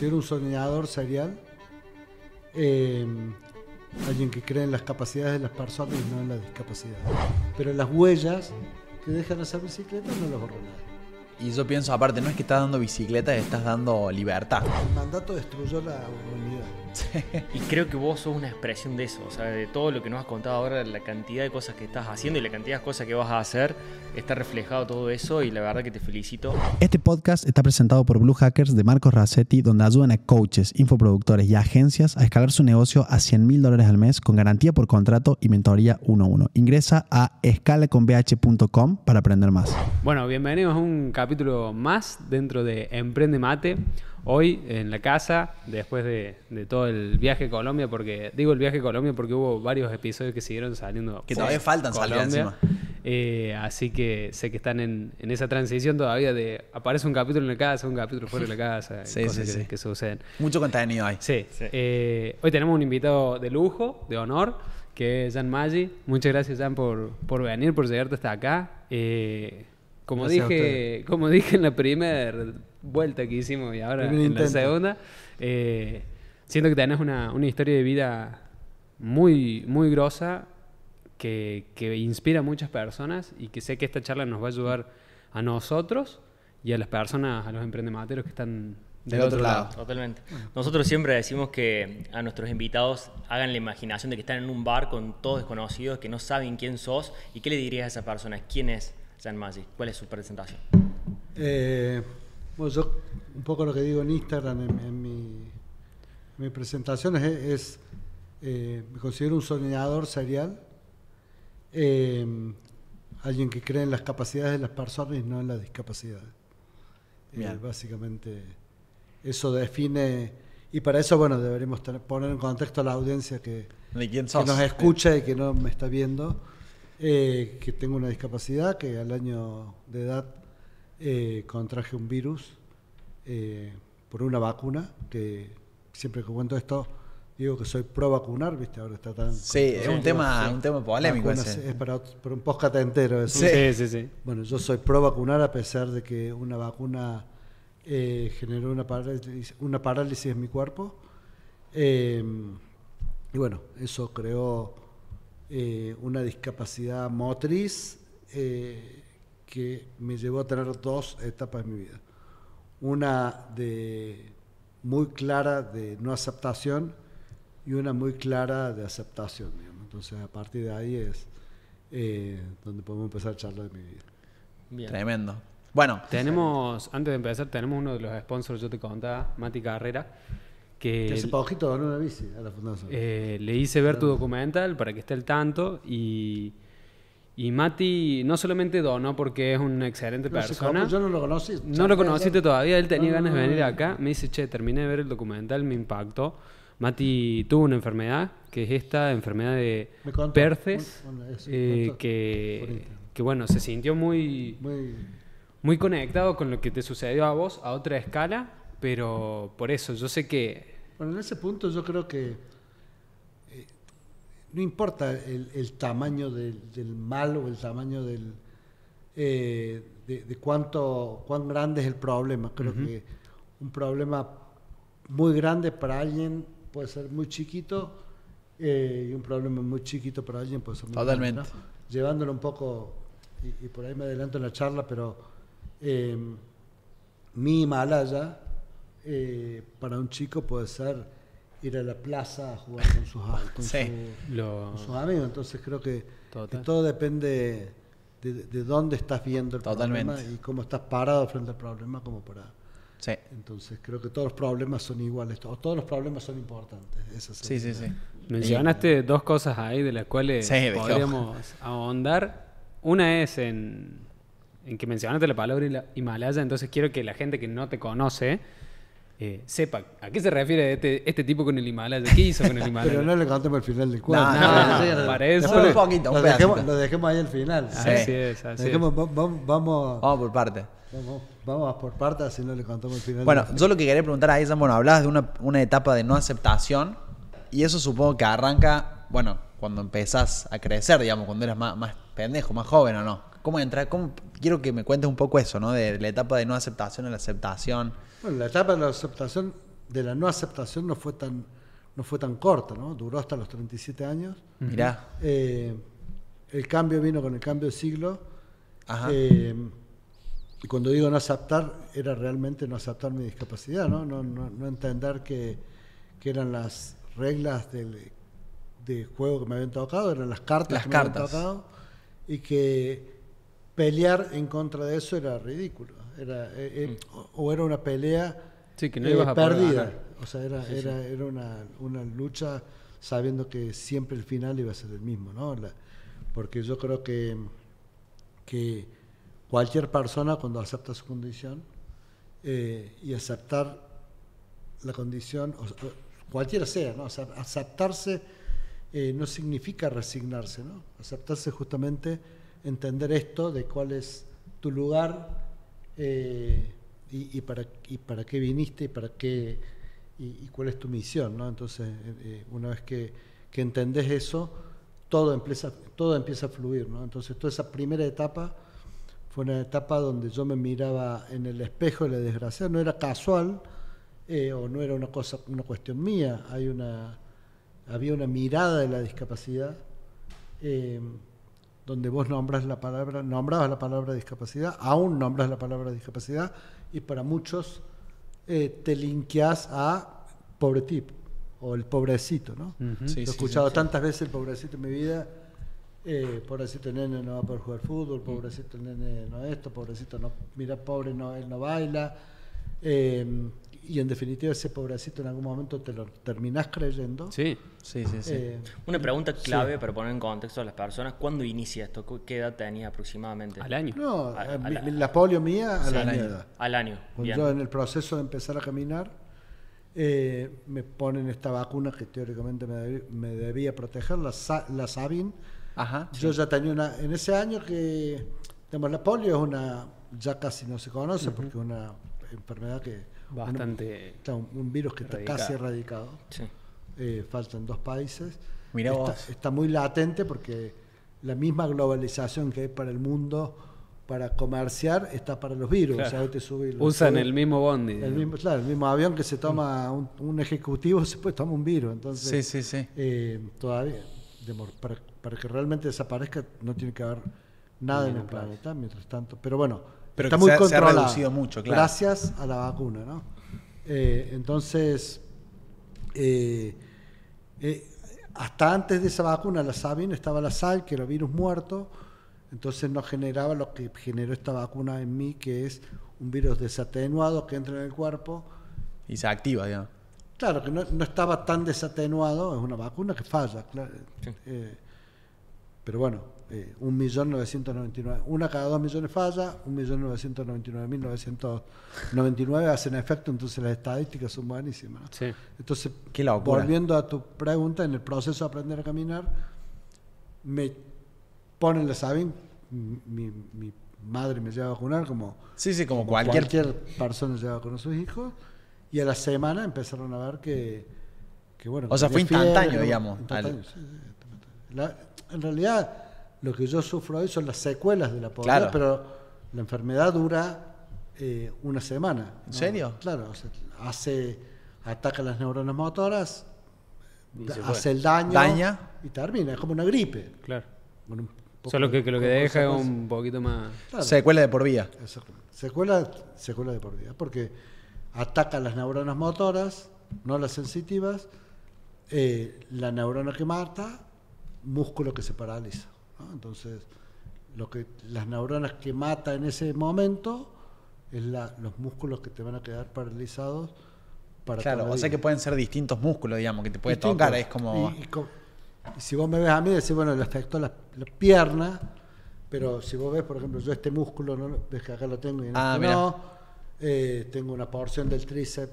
considero un soñador serial. Eh, alguien que cree en las capacidades de las personas y no en las discapacidades. Pero las huellas que dejan hacer bicicleta no las borra nadie. Y yo pienso, aparte, no es que estás dando bicicleta, estás dando libertad. El mandato destruyó la humanidad. Y creo que vos sos una expresión de eso, o sea, de todo lo que nos has contado ahora, la cantidad de cosas que estás haciendo y la cantidad de cosas que vas a hacer, está reflejado todo eso y la verdad que te felicito. Este podcast está presentado por Blue Hackers de Marcos Rassetti, donde ayudan a coaches, infoproductores y agencias a escalar su negocio a 100 mil dólares al mes con garantía por contrato y mentoría 1 a 1. Ingresa a escalaconbh.com para aprender más. Bueno, bienvenidos a un capítulo más dentro de Emprende Mate. Hoy en la casa, después de, de todo el viaje a Colombia, porque digo el viaje a Colombia porque hubo varios episodios que siguieron saliendo. Que todavía faltan salir Colombia. Eh, así que sé que están en, en esa transición todavía de aparece un capítulo en la casa, un capítulo fuera de la casa, Sí, cosas sí, que, sí. que suceden. Mucho contenido hay. Sí. Sí. Eh, hoy tenemos un invitado de lujo, de honor, que es Jan Maggi. Muchas gracias, Jan, por, por venir, por llegarte hasta acá. Eh, como, Gracias dije, como dije en la primera vuelta que hicimos y ahora en la segunda, eh, siento que tenés una, una historia de vida muy, muy grosa que, que inspira a muchas personas y que sé que esta charla nos va a ayudar a nosotros y a las personas, a los emprendemateros que están Del otro lado. Totalmente. Nosotros siempre decimos que a nuestros invitados hagan la imaginación de que están en un bar con todos desconocidos, que no saben quién sos y qué le dirías a esa persona. ¿Quién es Jan Maggi? ¿Cuál es su presentación? Eh, bueno, yo un poco lo que digo en Instagram, en, en mi, en mi presentación, es, es, eh, me considero un soñador serial, eh, alguien que cree en las capacidades de las personas y no en las discapacidades. Eh, básicamente eso define, y para eso, bueno, deberíamos tener- poner en contexto a la audiencia que, nos escucha y que no me está viendo, eh, que tengo una discapacidad, que al año de edad eh, contraje un virus eh, por una vacuna, que siempre que cuento esto digo que soy pro vacunar, ¿viste? Ahora está tan... Sí, es un tema, un tema polémico Vacunas, ese. Es para, otro- para un podcast entero eso. Sí, sí, sí. Bueno, yo soy pro vacunar a pesar de que una vacuna eh, generó una parálisis, una parálisis en mi cuerpo. Eh, y bueno, eso creó eh, una discapacidad motriz eh, que me llevó a tener dos etapas en mi vida. Una de muy clara de no aceptación y una muy clara de aceptación. digamos. Entonces, a partir de ahí es eh, donde podemos empezar a charlar de mi vida. Bien. Tremendo. Bueno, Tenemos, antes de empezar, tenemos uno de los sponsors, yo te contaba, Mati Carrera, Que que hace poquito donó una bici a la fundación. eh, le hice ver tu documental para que esté al tanto y, y Mati no solamente donó porque es una excelente No persona, yo no lo conocí. no lo conociste todavía, él tenía No, ganas de venir acá, me dice, che, terminé de ver el documental, me impactó. Mati tuvo una enfermedad, que es esta enfermedad de contó. Perces, Bueno, eso, me eh, que, bueno, se sintió muy, Muy, muy conectado con lo que te sucedió a vos a otra escala, pero por eso yo sé que bueno, en ese punto yo creo que no importa el, el tamaño del, del mal o el tamaño del eh, de, de cuánto cuán grande es el problema. Creo que un problema muy grande para alguien puede ser muy chiquito eh, y un problema muy chiquito para alguien puede ser muy Totalmente. grande, ¿no? Llevándolo un poco, y, y por ahí me adelanto en la charla, pero eh, mi Himalaya para un chico puede ser ir a la plaza a jugar con sus, a- con Sí. su- lo... con sus amigos. Entonces creo que, todo depende de, de dónde estás viendo el Totalmente. problema y cómo estás parado frente al problema como para... sí. Entonces creo que todos los problemas son iguales, o todos los problemas son importantes. Esa Sí, sí, sí. Mencionaste dos cosas ahí de las cuales Sí, podríamos ahondar. Una es en, en que mencionaste la palabra Himalaya, entonces quiero que la gente que no te conoce eh, sepa a qué se refiere este, este tipo con el Himalaya, qué hizo con el Himalaya. Pero no le contemos el final del cuento. No, no, no, Sí, no, para eso- después Un poquito, un lo, dejemos, pedacito. lo dejemos ahí al final. Así es, así Dejemos- es. va- va- vamos, Vamos por parte. vamos, vamos por partes, así no le contamos el final. Bueno, del- yo lo que quería preguntar a ella, bueno, hablabas de una, una etapa de no aceptación y eso supongo que arranca, bueno, cuando empezás a crecer, digamos, cuando eras más, más pendejo, más joven o no. ¿Cómo entrar? ¿Cómo? Quiero que me cuentes un poco eso, ¿no? De la etapa de no aceptación a la aceptación. Bueno, la etapa de la aceptación de la no aceptación no fue tan, no fue tan corta, ¿no? Duró hasta los 37 años. Mirá. Eh, el cambio vino con el cambio de siglo. Ajá. Eh, y cuando digo no aceptar, era realmente no aceptar mi discapacidad, ¿no? No, no, no entender que, que eran las reglas del de juego que me habían tocado, eran las cartas Las que me habían cartas. tocado, y que pelear en contra de eso era ridículo. Era, eh, eh, o, o era una pelea Sí, que no eh, ibas a poder perdida. O sea, era, era, era una, una lucha sabiendo que siempre el final iba a ser el mismo, ¿no? La- porque yo creo que, que cualquier persona cuando acepta su condición eh, y aceptar la condición, o cualquiera sea, ¿no? O sea, aceptarse eh, no significa resignarse, ¿no? Aceptarse justamente entender esto de cuál es tu lugar eh, y, para, qué viniste y para qué y, cuál es tu misión, ¿no? Entonces, eh, eh, una vez que, que entendés eso, todo empieza, todo empieza a fluir, ¿no? Entonces, toda esa primera etapa fue una etapa donde yo me miraba en el espejo de la desgracia, no era casual o no era una cosa, una cuestión mía, hay una, había una mirada de la discapacidad donde vos nombras la palabra, nombrabas la palabra discapacidad, aún nombras la palabra discapacidad y para muchos eh, te linkeás a pobre tipo o el pobrecito, ¿no? Ujú. Sí, Lo he escuchado sí. tantas veces el pobrecito en mi vida. Eh, pobrecito nene no va a poder jugar fútbol, pobrecito nene no esto, pobrecito no, mira pobre no, él no baila. Eh, y en definitiva ese pobrecito en algún momento te lo terminás creyendo. Sí. Sí, sí, sí. Eh, Una pregunta Sí. clave para poner en contexto a las personas. ¿Cuándo inicia esto? ¿Cu- ¿Qué edad tenía aproximadamente? Al año. no, A- eh, a mi- la- la polio mía Sí, la al año. Al año. Cuando Bien. yo en el proceso de empezar a caminar, eh, me ponen esta vacuna que teóricamente me, debía proteger, la, la Sabin. Ajá. Yo ya tenía una, en ese año que, digamos, la polio es una, ya casi no se conoce porque es una enfermedad que... Bastante. un, un virus que está erradicado. casi erradicado. Sí. Eh, faltan dos países. Mirá está, vos. está muy latente porque la misma globalización que hay para el mundo para comerciar está para los virus. Claro. O sea, hoy te sube- Usan sube- el mismo bondi. el mismo, claro, el mismo avión que se toma un, un ejecutivo se puede tomar un virus. Entonces, Sí, sí, sí. eh, todavía, para, para que realmente desaparezca, no tiene que haber nada en el planeta, mientras tanto. Pero bueno, Pero está muy se ha- se ha controlado. reducido mucho, claro. Gracias a la vacuna, ¿no? Eh, entonces, eh, eh, hasta antes de esa vacuna, la Sabin, estaba la SAL, que era virus muerto, entonces no generaba lo que generó esta vacuna en mí, que es un virus desatenuado que entra en el cuerpo. Y se activa, digamos. Claro, que no, no estaba tan desatenuado, es una vacuna que falla, claro. Pero bueno, eh, 1.999.000, una cada dos millones falla, 1.999.999 hacen efecto, entonces las estadísticas son buenísimas. ¿no? Sí. Entonces, Qué volviendo a tu pregunta, en el proceso de aprender a caminar, me ponen la Sabin, mi, mi madre me lleva a vacunar como Sí, sí, como como cualquier. cualquier persona lleva con sus hijos y a la semana empezaron a ver que, que bueno O sea, fue instantáneo, que- digamos, instantáneo, al- sí. La- en realidad lo que yo sufro hoy son las secuelas de la polio Claro. pero la enfermedad dura eh, una semana ¿En serio? claro o sea, hace ataca las neuronas motoras hace el daño Daña. y termina es como una gripe Claro. con un poco Solo que, que lo que deja es un poquito más. Claro. Secuela de por vida. Exactamente. Secuela, secuela de por vida, porque ataca las neuronas motoras, no las sensitivas, eh, la neurona que mata, músculo que se paraliza. ¿No? Entonces, lo que las neuronas que mata en ese momento es la, los músculos que te van a quedar paralizados para Claro, o sea que pueden ser distintos músculos, digamos, que te puede tocar. Es como. Y, y co- y si vos me ves a mí, decís, bueno, le afectó la, la pierna, pero si vos ves, por ejemplo, yo este músculo, ¿no? ves que acá lo tengo y en Ah, este no, eh, tengo una porción del tríceps,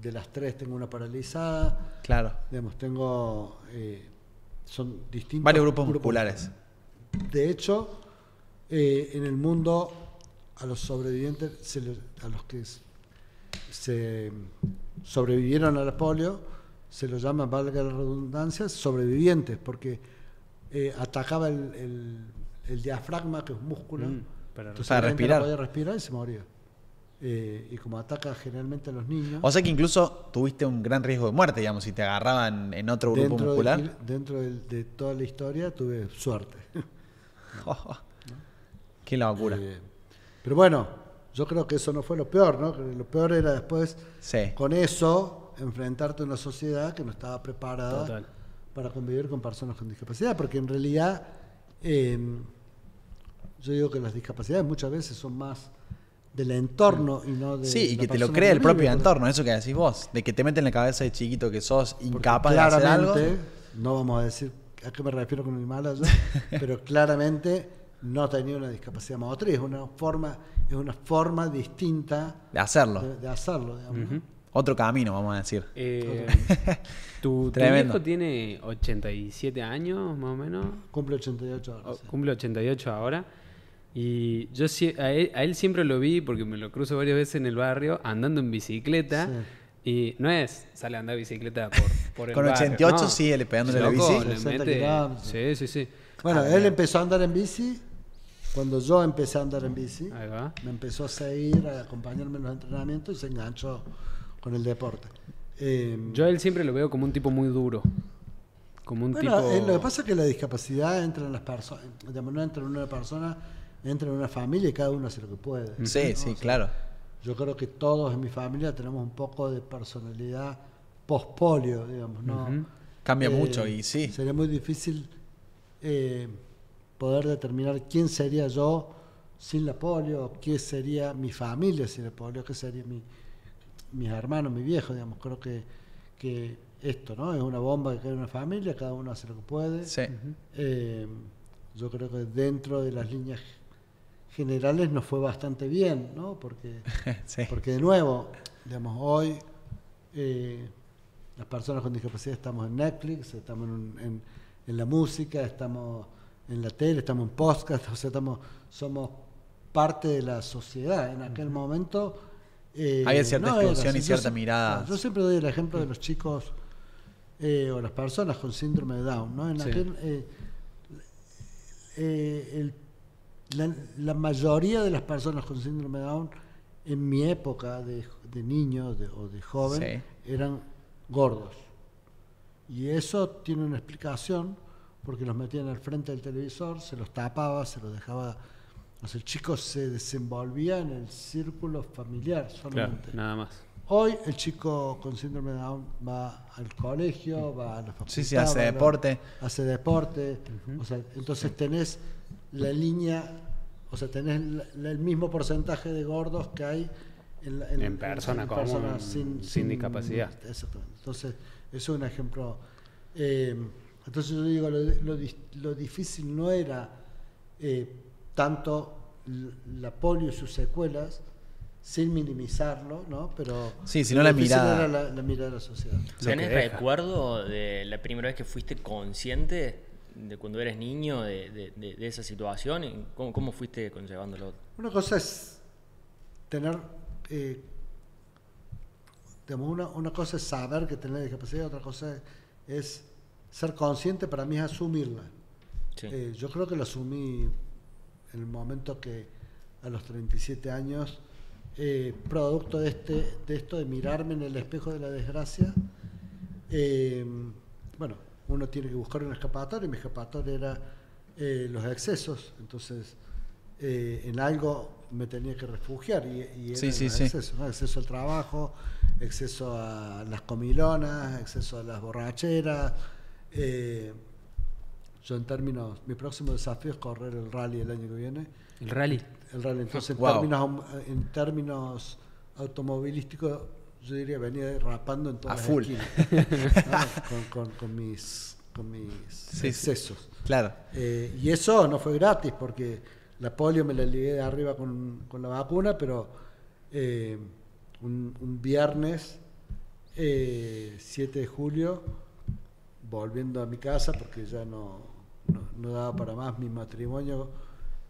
de las tres tengo una paralizada, Claro. digamos, tengo, eh, son distintos Varios grupos musculares. De hecho, eh, en el mundo, a los sobrevivientes, se les- a los que se sobrevivieron a la polio, se los llama, valga la redundancia, sobrevivientes, porque eh, atacaba el, el- el diafragma, que es un músculo. Mm, para entonces Para la gente respirar. No podía respirar y se moría. eh, y como ataca generalmente a los niños. O sea que incluso tuviste un gran riesgo de muerte, digamos, si te agarraban en otro grupo dentro muscular. De, dentro de, toda la historia tuve suerte. Qué locura. Eh, pero bueno, yo creo que eso no fue lo peor, ¿no? Lo peor era después, Sí. con eso, enfrentarte a una sociedad que no estaba preparada Total. para convivir con personas con discapacidad, porque en realidad eh, yo digo que las discapacidades muchas veces son más del entorno y no de Sí, y la que te lo crea el vive, propio entorno, eso que decís vos, de que te meten en la cabeza de chiquito que sos incapaz de hacer algo. no vamos a decir a qué me refiero con el Himalaya, pero claramente no tenía una discapacidad motriz, es una forma, es una forma distinta De hacerlo. de, de hacerlo, digamos. Otro camino, vamos a decir. Eh, tu, tu viejo tiene 87 años, más o menos. Cumple 88 O- horas. sí. Cumple 88 ahora. Y yo sie- a él, a él siempre lo vi, porque me lo cruzo varias veces en el barrio, andando en bicicleta. Y no es, sale a andar bicicleta por, por el Con barrio, 88 no. sigue pegándole a la bici. le 60 mete-. Sí, sí, sí. Bueno, Ah, él bien. empezó a andar en bici cuando yo empecé a andar en bici. Ahí va. Me empezó a seguir, a acompañarme en los entrenamientos y se enganchó con el deporte. Eh, Yo a él siempre lo veo como un tipo muy duro. Como un bueno, tipo... eh, lo que pasa es que la discapacidad entra en las personas, digamos, no entra en una persona, entra en una familia y cada uno hace lo que puede. Sí, ¿no? sí, O sea, claro. Yo creo que todos en mi familia tenemos un poco de personalidad post-polio, digamos, ¿no? Cambia Eh, mucho y sí. Sería muy difícil eh, poder determinar quién sería yo sin la polio, qué sería mi familia sin la polio, qué sería mi, mis hermanos, mi viejo, digamos. Creo que, que esto, ¿no? Es una bomba que cae en una familia, cada uno hace lo que puede. Sí. Eh, yo creo que dentro de las líneas generales nos fue bastante bien, ¿no? Porque sí. porque de nuevo, digamos, hoy eh, las personas con discapacidad estamos en Netflix, estamos en, en- en la música, estamos en la tele, estamos en podcast, o sea, estamos, somos parte de la sociedad. En aquel momento... eh, Había cierta no era y. Yo cierta mirada. Yo siempre doy el ejemplo de los chicos eh, o las personas con síndrome de Down, ¿no? En Sí. aquel, eh, eh, el- la, la mayoría de las personas con síndrome de Down en mi época de, de niño de- o de joven eran gordos. Y eso tiene una explicación porque los metían al frente del televisor, se los tapaba, se los dejaba... O sea, el chico se desenvolvía en el círculo familiar Claro, solamente. nada más. Hoy el chico con síndrome de Down va al colegio, va a la facultad. Sí, sí, hace va deporte. Hace deporte. o sea, entonces tenés la línea, o sea, tenés el mismo porcentaje de gordos que hay en, la- En persona común, personas sin discapacidad. Exactamente. Entonces, eso es un ejemplo. eh, entonces yo digo, lo, lo lo difícil no era eh, tanto la polio y sus secuelas, sin minimizarlo, ¿no? Pero Sí, sino la mirada. era la, la mirada de la sociedad. ¿Tenés recuerdo de la primera vez que fuiste consciente de cuando eres niño de, de- de- de esa situación? ¿Y ¿Cómo, cómo fuiste conllevándolo? Una cosa es tener, eh, digamos, una, una cosa es saber que tenés discapacidad, otra cosa es ser consciente, para mí es asumirla. Sí. Eh, yo creo que lo asumí en el momento que a los 37 años, eh, producto de, este, de esto de mirarme en el espejo de la desgracia, eh, bueno, uno tiene que buscar un escapatorio y mi escapatorio era los excesos, entonces en algo me tenía que refugiar y, y era Sí, sí, exceso al trabajo, exceso a las comilonas, exceso a las borracheras. eh, yo en términos, mi próximo desafío es correr el rally el año que viene. El rally. El rally, entonces en, términos, en términos automovilísticos, yo diría venía rapando en todas A las full. esquinas, ¿no? con, con- con mis, con mis sí. excesos. Claro. Eh, y eso no fue gratis porque la polio me la ligué de arriba con, con la vacuna, pero eh, un, un viernes eh, 7 de julio, volviendo a mi casa porque ya no, no, no daba para más mi matrimonio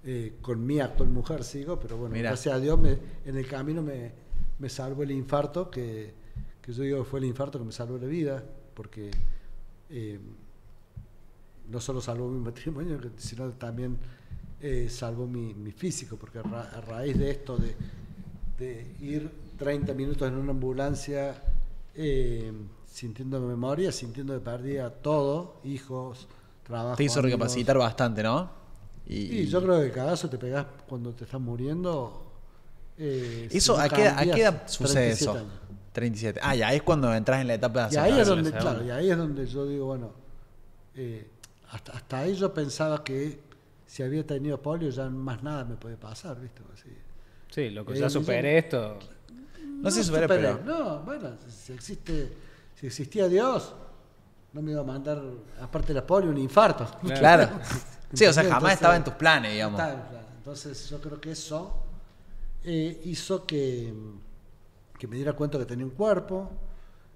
eh, con mi actual mujer, sigo, pero bueno, Mirá. gracias a Dios me- en el camino me, me salvó el infarto, que, que yo digo que fue el infarto que me salvó la vida, porque... eh, no solo salvó mi matrimonio, sino también eh, salvó mi, mi físico, porque a, ra- a raíz de esto, de, de ir 30 minutos en una ambulancia eh, sintiendo memoria, sintiendo que perdía todo, hijos, trabajo. Te hizo amigos. recapacitar bastante, ¿no? Y yo creo que el cagazo te pegás cuando te estás muriendo. eh, si Eso, no ¿a qué, ¿a cambias, qué edad sucede 37 eso? años. 37. Ah, ya es cuando entras en la etapa de Y ahí es donde, claro, y ahí es donde yo digo, bueno, hasta, hasta ahí yo pensaba que si había tenido polio ya más nada me podía pasar, ¿viste? Así. Sí, loco, Eh, ya yo- superé esto. No sé si superé, superé, pero- No, bueno, si existe, si existía Dios, no me iba a mandar, aparte de la polio, un infarto. Claro. Sí, o sea, jamás Entonces, estaba en tus planes, digamos. estaba en plan. Entonces yo creo que eso eh, hizo que, que me diera cuenta que tenía un cuerpo,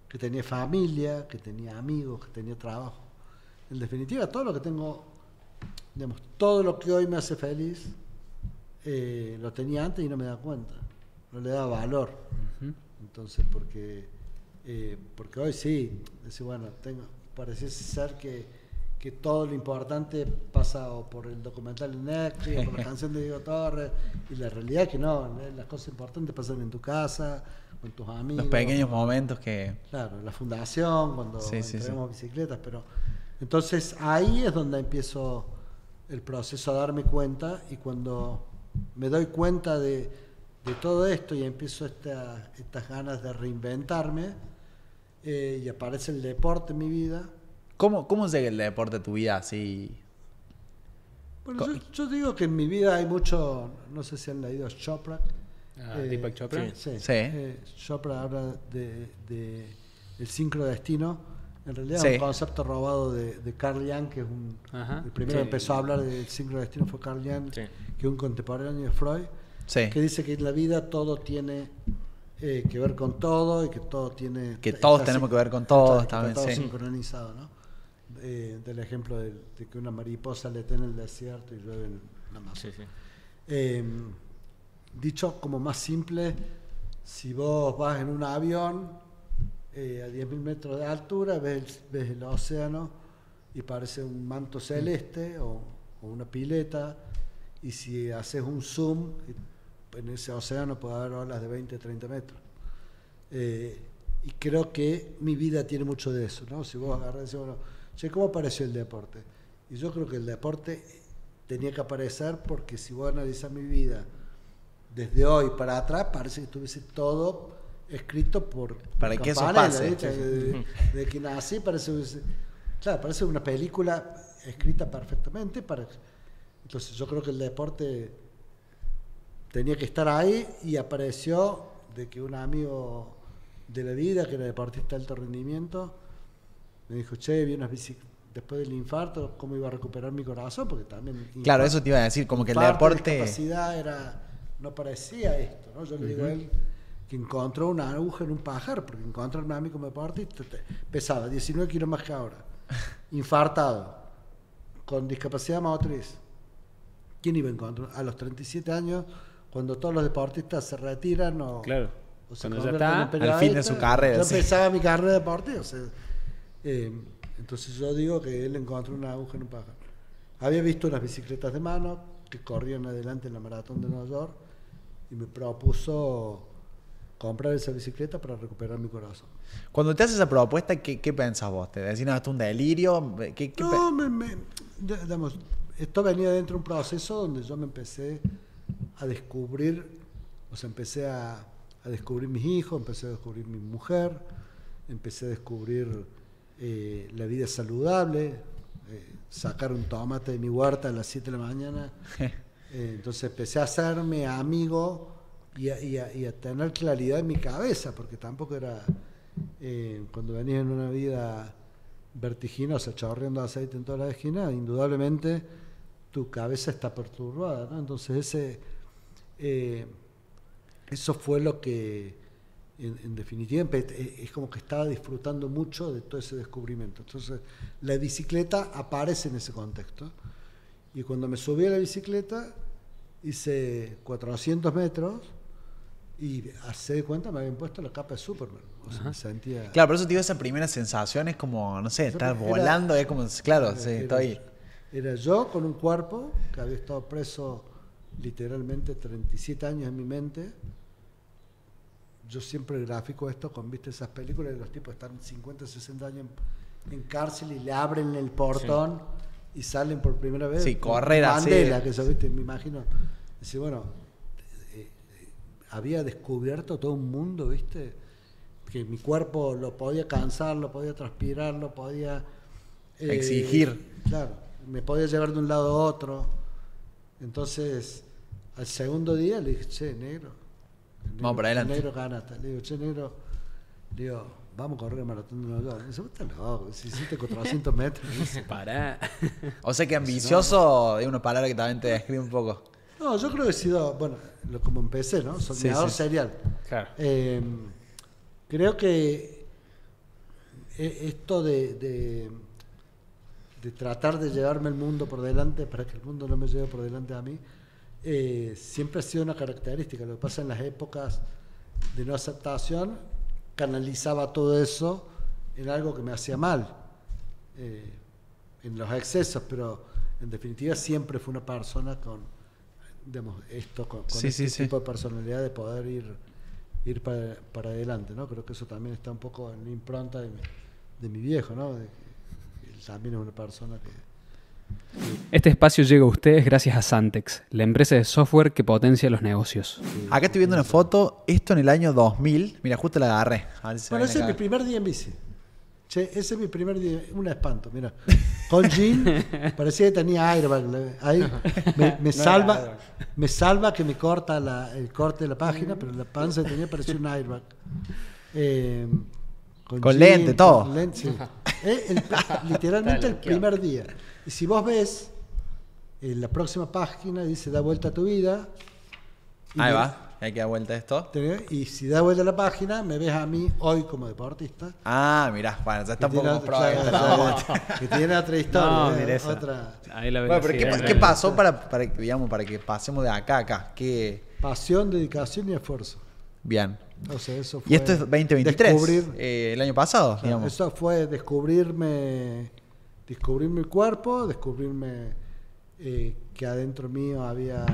que tenía familia, que tenía amigos, que tenía trabajo. En definitiva, todo lo que tengo, digamos, todo lo que hoy me hace feliz, eh, lo tenía antes y no me daba cuenta, no le daba valor. Entonces, porque, eh, porque hoy sí, decir, bueno, tengo, pareciese ser que, que todo lo importante pasa o por el documental de Netflix, o por la canción de Diego Torres, y la realidad es que no, las cosas importantes pasan en tu casa, con tus amigos. Los pequeños momentos que... Claro, la fundación, cuando Sí, sí, entregamos bicicletas, pero entonces ahí es donde empiezo el proceso a darme cuenta y cuando me doy cuenta de, de todo esto y empiezo esta- estas ganas de reinventarme eh, y aparece el deporte en mi vida. ¿Cómo, ¿Cómo llega el deporte a tu vida así? Bueno, yo, yo digo que en mi vida hay mucho, no sé si han leído Chopra. Ah, eh, Deepak Chopra. Sí, Sí. eh, Chopra habla de, de el sincrodestino. En realidad Sí. es un concepto robado de, de Carl Jung, que es un, Ajá. el primero Sí. que empezó a hablar del sincrodestino fue Carl Jung, Sí. que es un contemporáneo de Freud, Sí. que dice que en la vida todo tiene eh, que ver con todo y que todo tiene... Que todos tenemos que ver con todos está- también, todo sí. sincronizado, ¿no? Eh, del ejemplo de, de que una mariposa le en el desierto y llueve en la sí. Eh, dicho como más simple, si vos vas en un avión eh, a 10.000 metros de altura, ves, el- ves el océano y parece un manto celeste o, o una pileta, y si haces un zoom, en ese océano puede haber olas de 20, 30 metros. Eh, y creo que mi vida tiene mucho de eso, ¿no? Si vos agarras y decís, bueno, che, ¿cómo apareció el deporte? Y yo creo que el deporte tenía que aparecer porque si vos analizás mi vida desde hoy para atrás, parece que estuviese todo escrito por Para que eso pase. ¿viste? De, de que nací, parece, claro, parece una película escrita perfectamente. Para, entonces yo creo que el deporte tenía que estar ahí y apareció de que un amigo de la vida, que era deportista de alto rendimiento, me dijo, che, vi unas bicicletas. Después del infarto, ¿cómo iba a recuperar mi corazón? Porque también. Claro, infarto- eso te iba a decir, como que el deporte... discapacidad era, no parecía esto, ¿no? Yo le digo a él que encontró una aguja en un pájaro, porque encontrarme a mí como deportista pesaba 19 kilos más que ahora, infartado, con discapacidad motriz. ¿Quién iba a encontrar? A los 37 años, cuando todos los deportistas se retiran o, Claro. o se Cuando ya está, al fin de su carrera, Yo sí. empezaba mi carrera o sea, eh, entonces yo digo que él encontró una aguja en un pájaro. Había visto unas bicicletas de mano que corrían adelante en la maratón de Nueva York y me propuso comprar esa bicicleta para recuperar mi corazón. Cuando te haces esa propuesta, ¿qué, qué pensás vos? ¿Te decís, no, esto es un delirio? ¿Qué, qué No, me, me- digamos, esto venía dentro de un proceso donde yo me empecé a descubrir, o sea, empecé a, a descubrir mis hijos, empecé a descubrir mi mujer, empecé a descubrir eh, la vida saludable, eh, sacar un tomate de mi huerta a las 7 de la mañana. Eh, entonces empecé a hacerme amigo y a, y a- tener claridad en mi cabeza, porque tampoco era, eh, cuando venís en una vida vertiginosa, chorreando aceite en toda la esquina, indudablemente tu cabeza está perturbada. Entonces ese, eh, eso fue lo que, en, en definitiva, eh, es como que estaba disfrutando mucho de todo ese descubrimiento. Entonces la bicicleta aparece en ese contexto. Y cuando me subí a la bicicleta, hice 400 metros y hace de cuenta me habían puesto la capa de Superman. O sea, me sentía... Claro, por eso te digo, esa primera sensación es como, no sé, estar Era- volando, es como, claro, sí, era, estoy... era yo con un cuerpo que había estado preso literalmente 37 años en mi mente, yo siempre grafico esto con, viste, esas películas de los tipos están 50, 60 años en, en cárcel y le abren el portón y salen por primera vez. Sí, correr así. Mandela, que eso, viste, me imagino. Dice, bueno, había descubierto todo un mundo, viste, que mi cuerpo lo podía cansar, lo podía transpirar, lo podía... eh, Exigir. Claro, me podía llevar de un lado a otro. Entonces, al segundo día le dije, che, negro. Vamos para adelante. Negro, ganaste. Le digo, che, negro, le digo, vamos a correr el maratón de Nueva York. Dice, vos estás loco, si hiciste 400 metros. Dice, Pará. O sea que ambicioso es una palabra que también te describe un poco. No, yo creo que he sido, bueno, lo, como empecé, ¿no? Soñador sí. serial. Claro. Eh, creo que e- esto de, de, de tratar de llevarme el mundo por delante para que el mundo no me lleve por delante a mí, eh, siempre ha sido una característica. Lo que pasa en las épocas de no aceptación, canalizaba todo eso en algo que me hacía mal, eh, en los excesos, pero en definitiva siempre fue una persona con, digamos, esto, con, con Sí, este sí, sí. tipo de personalidad de poder ir, ir para, para adelante, ¿no? Creo que eso también está un poco en la impronta de mi, de mi viejo, ¿no? De él también es una persona que... Este espacio llega a ustedes gracias a Santex, la empresa de software que potencia los negocios. Acá estoy viendo una foto, esto en el año 2000. Mira, justo la agarré. A ver si Bueno, ese es mi primer día en bici. Che, ese es mi primer día, un espanto, mira. Con jean, parecía que tenía airbag. Ahí me, me salva, me salva que me corta la- el corte de la página, pero la panza que tenía parecía un airbag. Eh, Con lente, todo. con lente, sí. Eh, el- literalmente el primer día. Y si vos ves, en la próxima página dice da vuelta a tu vida. y Ahí va. Hay que dar vuelta a esto. Y si da vuelta a la página, me ves a mí hoy como deportista. Ah, mirá, bueno, ya está un Que poco claro, que tiene otra historia. No, ¿eh? mira esa. otra Ahí la Bueno, pero ¿qué, pasó para, digamos, para que pasemos de acá a acá? ¿Qué? pasión, dedicación y esfuerzo. Bien. O sea, eso fue Y esto es 2023, Descubrir, eh, el año pasado, claro, digamos. eso fue descubrirme, descubrirme el cuerpo, descubrirme eh, que adentro mío había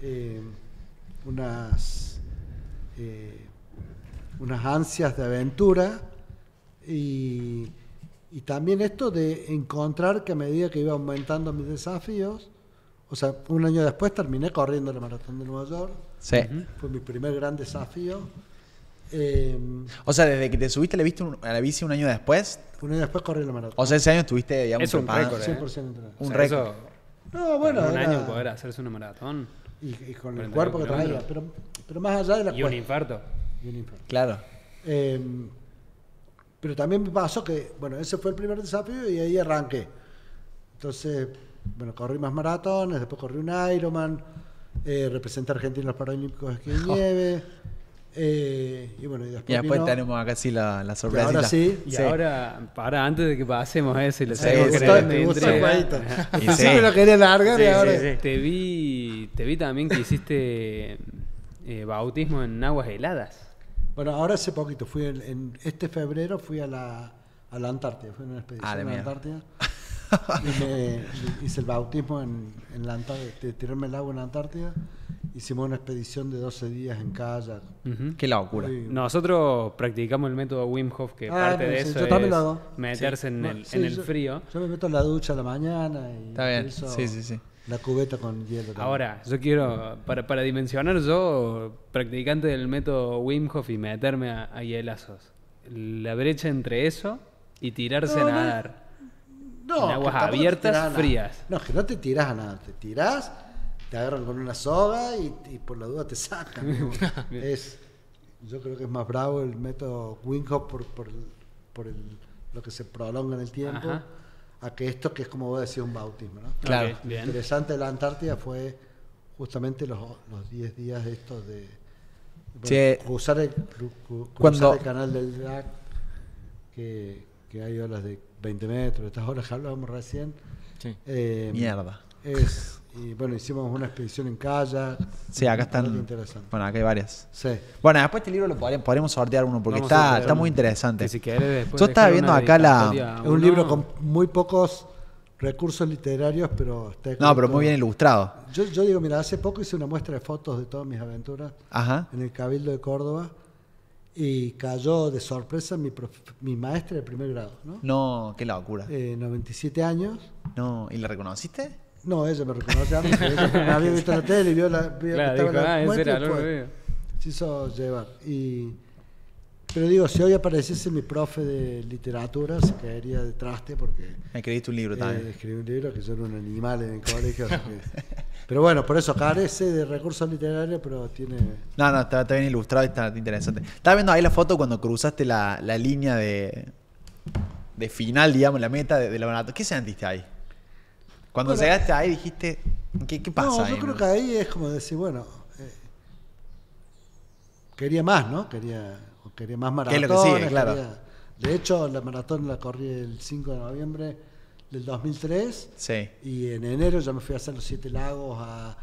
eh, unas, eh, unas ansias de aventura y, y también esto de encontrar que a medida que iba aumentando mis desafíos, o sea, un año después terminé corriendo la maratón de Nueva York, Sí. fue mi primer gran desafío. Eh, O sea, desde que te subiste a la, bici un, a la bici un año después, un año después corrí la maratón. o sea, ese año estuviste, digamos, Es un récord, ¿eh? 100% entrenado. Un O sea, récord. eso, No, bueno, en un era- año poder hacerse una maratón y, y con el 42 cuerpo que traía, kilómetros. pero, pero más allá de la y un infarto. y un infarto. Claro. Eh, pero también me pasó que, bueno, ese fue el primer desafío y ahí arranqué. Entonces, bueno, corrí más maratones, después corrí un Ironman, eh, representé a Argentina en los Paralímpicos de esquí de nieve. Eh, y bueno, y después, Y después vino- tenemos acá sí la, la sorpresa. ahora sí. Y ahora, para antes de que pasemos eso y Sí, sí, lo quería largar y Sí, ahora... sí, sí. Te vi, te vi también que hiciste eh, bautismo en aguas heladas. Bueno, ahora hace poquito, fui en, en este febrero fui a la, a la Antártida, fui en una expedición Ah, a la. Antártida y me hice el bautismo en, en la Antártida, tirarme el agua en la Antártida. Hicimos una expedición de 12 días en kayak. Ujú. Qué locura. Nosotros practicamos el método Wim Hof, que Ah, parte de sí, eso yo también es lo hago. meterse en el, sí, en el yo- frío. Yo me meto en la ducha a la mañana y Está bien. Sí, sí, sí. la cubeta con hielo. también. Ahora, yo quiero, para, para dimensionar yo, practicante del método Wim Hof y meterme a, a hielazos, la brecha entre eso y tirarse No, a nadar. No, en aguas abiertas, frías. No, que no te tirás a nada. Te tirás, te agarran con una soga y, y por la duda te sacan. digamos. es, yo creo que es más bravo el método Wim Hof por, por, el- por el- lo que se prolonga en el tiempo Ajá. a que esto que es como vos decís un bautismo. ¿no? Claro. Ok, Lo bien. interesante de la Antártida fue justamente los los 10 días estos de bueno, Sí. cruzar, el, cru- cru- cruzar Cuando- el canal del Drac, que, que hay olas de 20 metros, estas olas que hablábamos recién. Sí. Eh, Mierda. Es, y bueno, hicimos una expedición en kayak. Sí, acá están. Interesante. Bueno, acá hay varias. Sí. Bueno, después este libro lo podríamos sortear uno porque Vamos está, está muy interesante. Que si querés después Yo estaba viendo acá la- Es un uno. libro con muy pocos recursos literarios, pero está No, pero muy bien ilustrado. Yo, yo digo, mira, hace poco hice una muestra de fotos de todas mis aventuras Ajá. en el Cabildo de Córdoba y cayó de sorpresa mi, mi maestra de primer grado, ¿no? No, qué locura. Eh, 97 años. No, ¿y la reconociste? No, ella me reconoce a mí, ella me había visto en la tele y vio la vio Claro, dijo, la ah, ese era, fue. veo. se hizo llevar. Y, pero digo, si hoy apareciese mi profe de literatura, se caería de traste porque Me escribiste un libro eh, también. escribí un libro que yo era un animal en el colegio. que- pero bueno, por eso carece de recursos literarios, pero tiene... No, no, está, está bien ilustrado y está interesante. Estaba viendo ahí la foto cuando cruzaste la, la línea de, de final, digamos, la meta de, de la maratón. ¿Qué sentiste ahí? Cuando Bueno, llegaste ahí dijiste, ¿qué, qué pasa No, ahí? yo creo que ahí es como decir, bueno, eh, quería más, ¿no? Quería, quería más ¿Qué maratones. es lo que sigue? Claro. quería- de hecho, la maratón la corrí el 5 de noviembre del 2003 Sí. y en enero ya me fui a hacer los Siete Lagos a-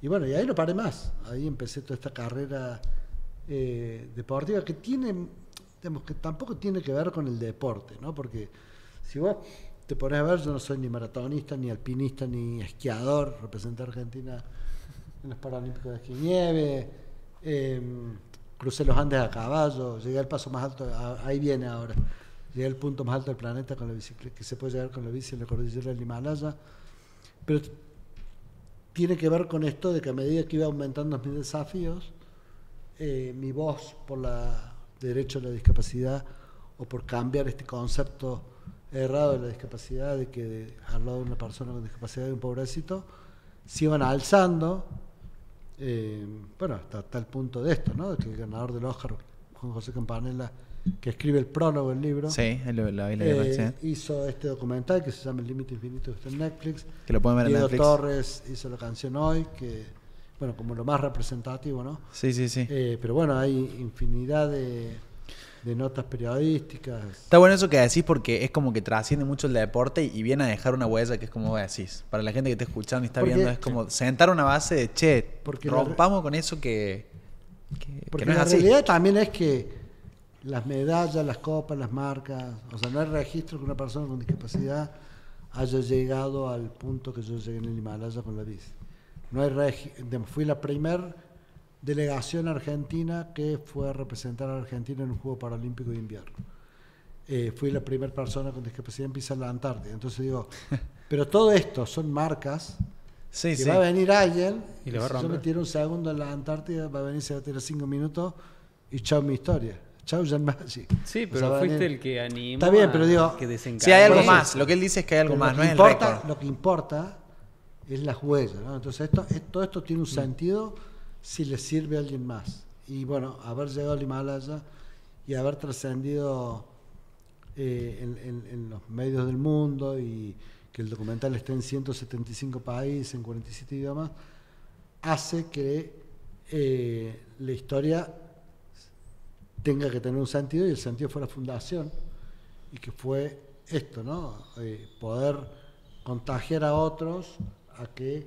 y bueno, y ahí no paré más. Ahí empecé toda esta carrera eh, deportiva que tiene, digamos, que tampoco tiene que ver con el deporte, ¿no? Porque si vos te pones a ver, yo no soy ni maratonista, ni alpinista, ni esquiador, representé a Argentina en los Paralímpicos de esquí nieve, eh, crucé los Andes a caballo, llegué al paso más alto, ahí viene ahora, llegué al punto más alto del planeta con la bicicleta, que se puede llegar con la bici en la cordillera del Himalaya, pero tiene que ver con esto de que a medida que iba aumentando mis desafíos, eh, mi voz por la derecho a la discapacidad o por cambiar este concepto errado de la discapacidad, de que de- al lado de una persona con discapacidad de un pobrecito, se iban alzando, eh, bueno, hasta tal punto de esto, ¿no? De que el ganador del Oscar, Juan José Campanella, que escribe el prólogo del libro, Sí, lo eh, hizo este documental que se llama El Límite Infinito, que está en Netflix. Que lo pueden ver en Diego Netflix. Torres hizo la canción Hoy, que, bueno, como lo más representativo, ¿no? Sí, sí, sí. Eh, pero bueno, hay infinidad de, de notas periodísticas. Está bueno eso que decís porque es como que trasciende mucho el deporte y viene a dejar una huella que es como vos decís. Para la gente que está escuchando y está Porque- viendo, es como sentar una base de che, Porque la rompamos con eso que, que- que Porque no es la así. realidad también es que las medallas, las copas, las marcas, o sea, no hay registro que una persona con discapacidad haya llegado al punto que yo llegué en el Himalaya con la bici. No hay fui la primer delegación argentina que fue a representar a Argentina en un Juego Paralímpico de Invierno. Eh, fui la primera persona con discapacidad en pisar la Antártida. Entonces digo, pero todo esto son marcas Sí, que sí. va a venir alguien Y le va a si yo me romper. tiro un segundo en la Antártida, va a venir, se va a tirar cinco minutos y chao mi historia. Chao Jan Magic. Sí, O pero sea, fuiste el que animó Está bien, pero digo, que desencadenó. Sí, hay algo más. Lo que él dice es que hay algo Pero más, lo no que es el importa, récord. Lo que importa es las huellas, ¿no? Entonces esto, es- todo esto tiene un Mm. sentido si le sirve a alguien más. Y bueno, haber llegado al Himalaya y haber trascendido eh, en, los medios del mundo y que el documental esté en 175 países, en 47 idiomas, hace que eh, la historia tenga que tener un sentido y el sentido fue la fundación y que fue esto, ¿no? Eh, poder contagiar a otros a que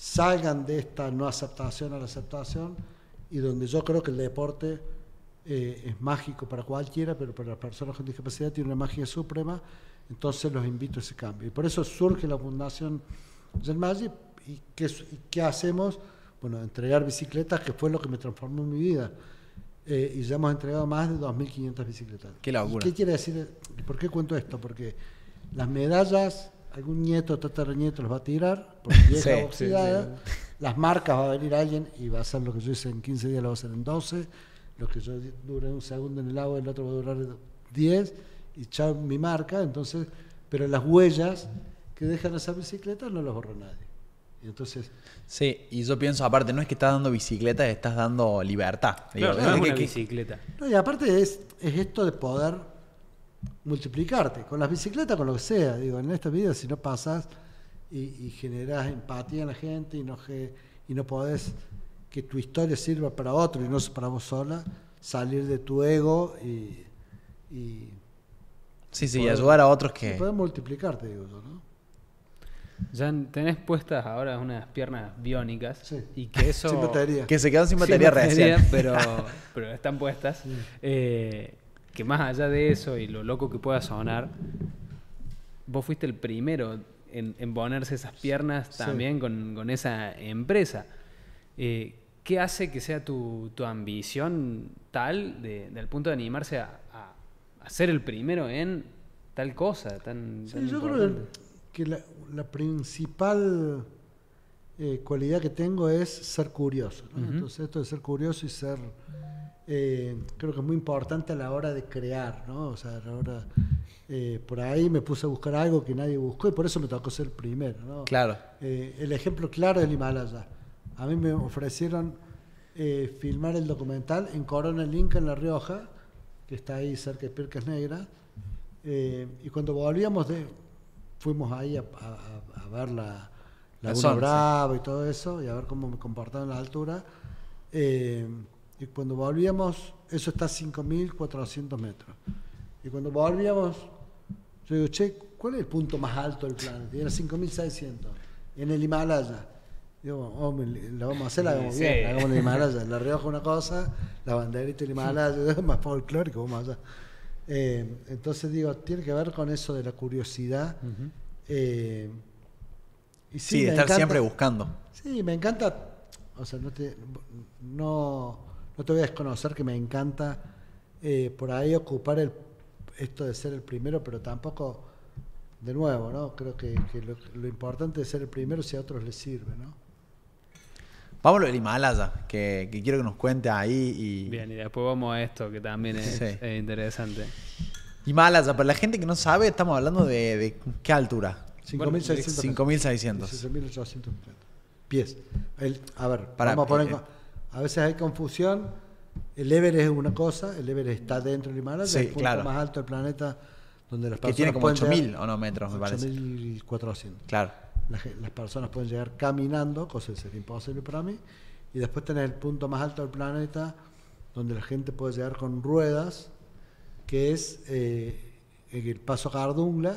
salgan de esta no aceptación a la aceptación y donde yo creo que el deporte eh, es mágico para cualquiera, pero para las personas con discapacidad tiene una magia suprema, entonces los invito a ese cambio. Y por eso surge la Fundación Magic y qué, y qué hacemos, bueno, entregar bicicletas, que fue lo que me transformó en mi vida. Eh, y ya hemos entregado más de 2.500 bicicletas. Qué locura. ¿Y ¿Qué quiere decir? ¿Y ¿Por qué cuento esto? Porque las medallas, algún nieto, tataranieto los va a tirar, porque vieja Sí, sí, oxidada. Las marcas va a venir alguien y va a hacer lo que yo hice en 15 días, lo va a hacer en 12. Lo que yo dure un segundo en el agua, el otro va a durar 10. Y chao mi marca. Entonces, pero las huellas que dejan esa bicicleta no las borra nadie. Y entonces, Sí, y yo pienso, aparte, no es que estás dando bicicleta, estás dando libertad. Digo, no es que- una que- bicicleta. No, y aparte es, es esto de poder multiplicarte, con las bicicletas, con lo que sea. Digo, en esta vida, si no pasas y, y generas empatía en la gente y no, y no podés que tu historia sirva para otro y no para vos sola, salir de tu ego y, y, Sí, sí, y poder- ayudar a otros que... poder multiplicarte, digo yo, ¿no? Ya tenés puestas ahora unas piernas biónicas Sí. y que eso... Sin batería. Que se quedan sin Sin batería recién. pero, pero están puestas. Eh, que más allá de eso y lo loco que pueda sonar, vos fuiste el primero en, en ponerse esas piernas Sí. también con, con esa empresa. Eh, ¿qué hace que sea tu, tu ambición tal de- del punto de animarse a, a- a ser el primero en tal cosa tan, Sí, tan yo creo importante? que, que la, la principal eh, cualidad que tengo es ser curioso. ¿no? Entonces, esto de ser curioso y ser. Eh, creo que es muy importante a la hora de crear, ¿no? O sea, a la hora. eh, por ahí me puse a buscar algo que nadie buscó y por eso me tocó ser el primero, ¿no? Claro. Eh, el ejemplo claro del Himalaya. A mí me ofrecieron filmar el documental en Corona Inca, en La Rioja, que está ahí cerca de Pircas Negras. Y cuando volvíamos de. Fuimos ahí a, a- a- a ver la, la Laguna. Brava y todo eso, y a ver cómo me comportaba en la altura. Eh, y cuando volvíamos, eso está a 5.400 metros. Y cuando volvíamos, yo digo, che, ¿cuál es el punto más alto del planeta? Y era 5.600, en el Himalaya. Digo, oh, la vamos a hacer, la hagamos Sí. bien, la hagamos en el Himalaya. La Rioja una cosa, la banderita del Himalaya, es más folclórico, vamos allá. Eh, entonces digo, tiene que ver con eso de la curiosidad. Eh, y Sí, me de estar encanta- siempre buscando. Sí, me encanta, o sea, no te, no, no te voy a desconocer que me encanta eh, por ahí ocupar el, esto de ser el primero, pero tampoco, de nuevo, ¿no? Creo que, que lo, lo importante es ser el primero si a otros les sirve, ¿no? Lo del Himalaya, que, que quiero que nos cuente ahí. Y... Bien, y después vamos a esto, que también es, Sí. es interesante. Himalaya, para la gente que no sabe, estamos hablando de, de qué altura. 5.600 5.600. 16.800 metros. Pies. El- a ver, Para- vamos a poner... eh, a veces hay confusión. El Everest es una cosa, el Everest está dentro del Himalaya, Sí, el punto claro. más alto del planeta donde las Que personas tiene como pueden 8.000 llegar- o no metros, me parece. 8.400. Claro. Las personas pueden llegar caminando, cosa que sería imposible para mí. Y después tenés el punto más alto del planeta, donde la gente puede llegar con ruedas, que es eh, el paso Cardungla,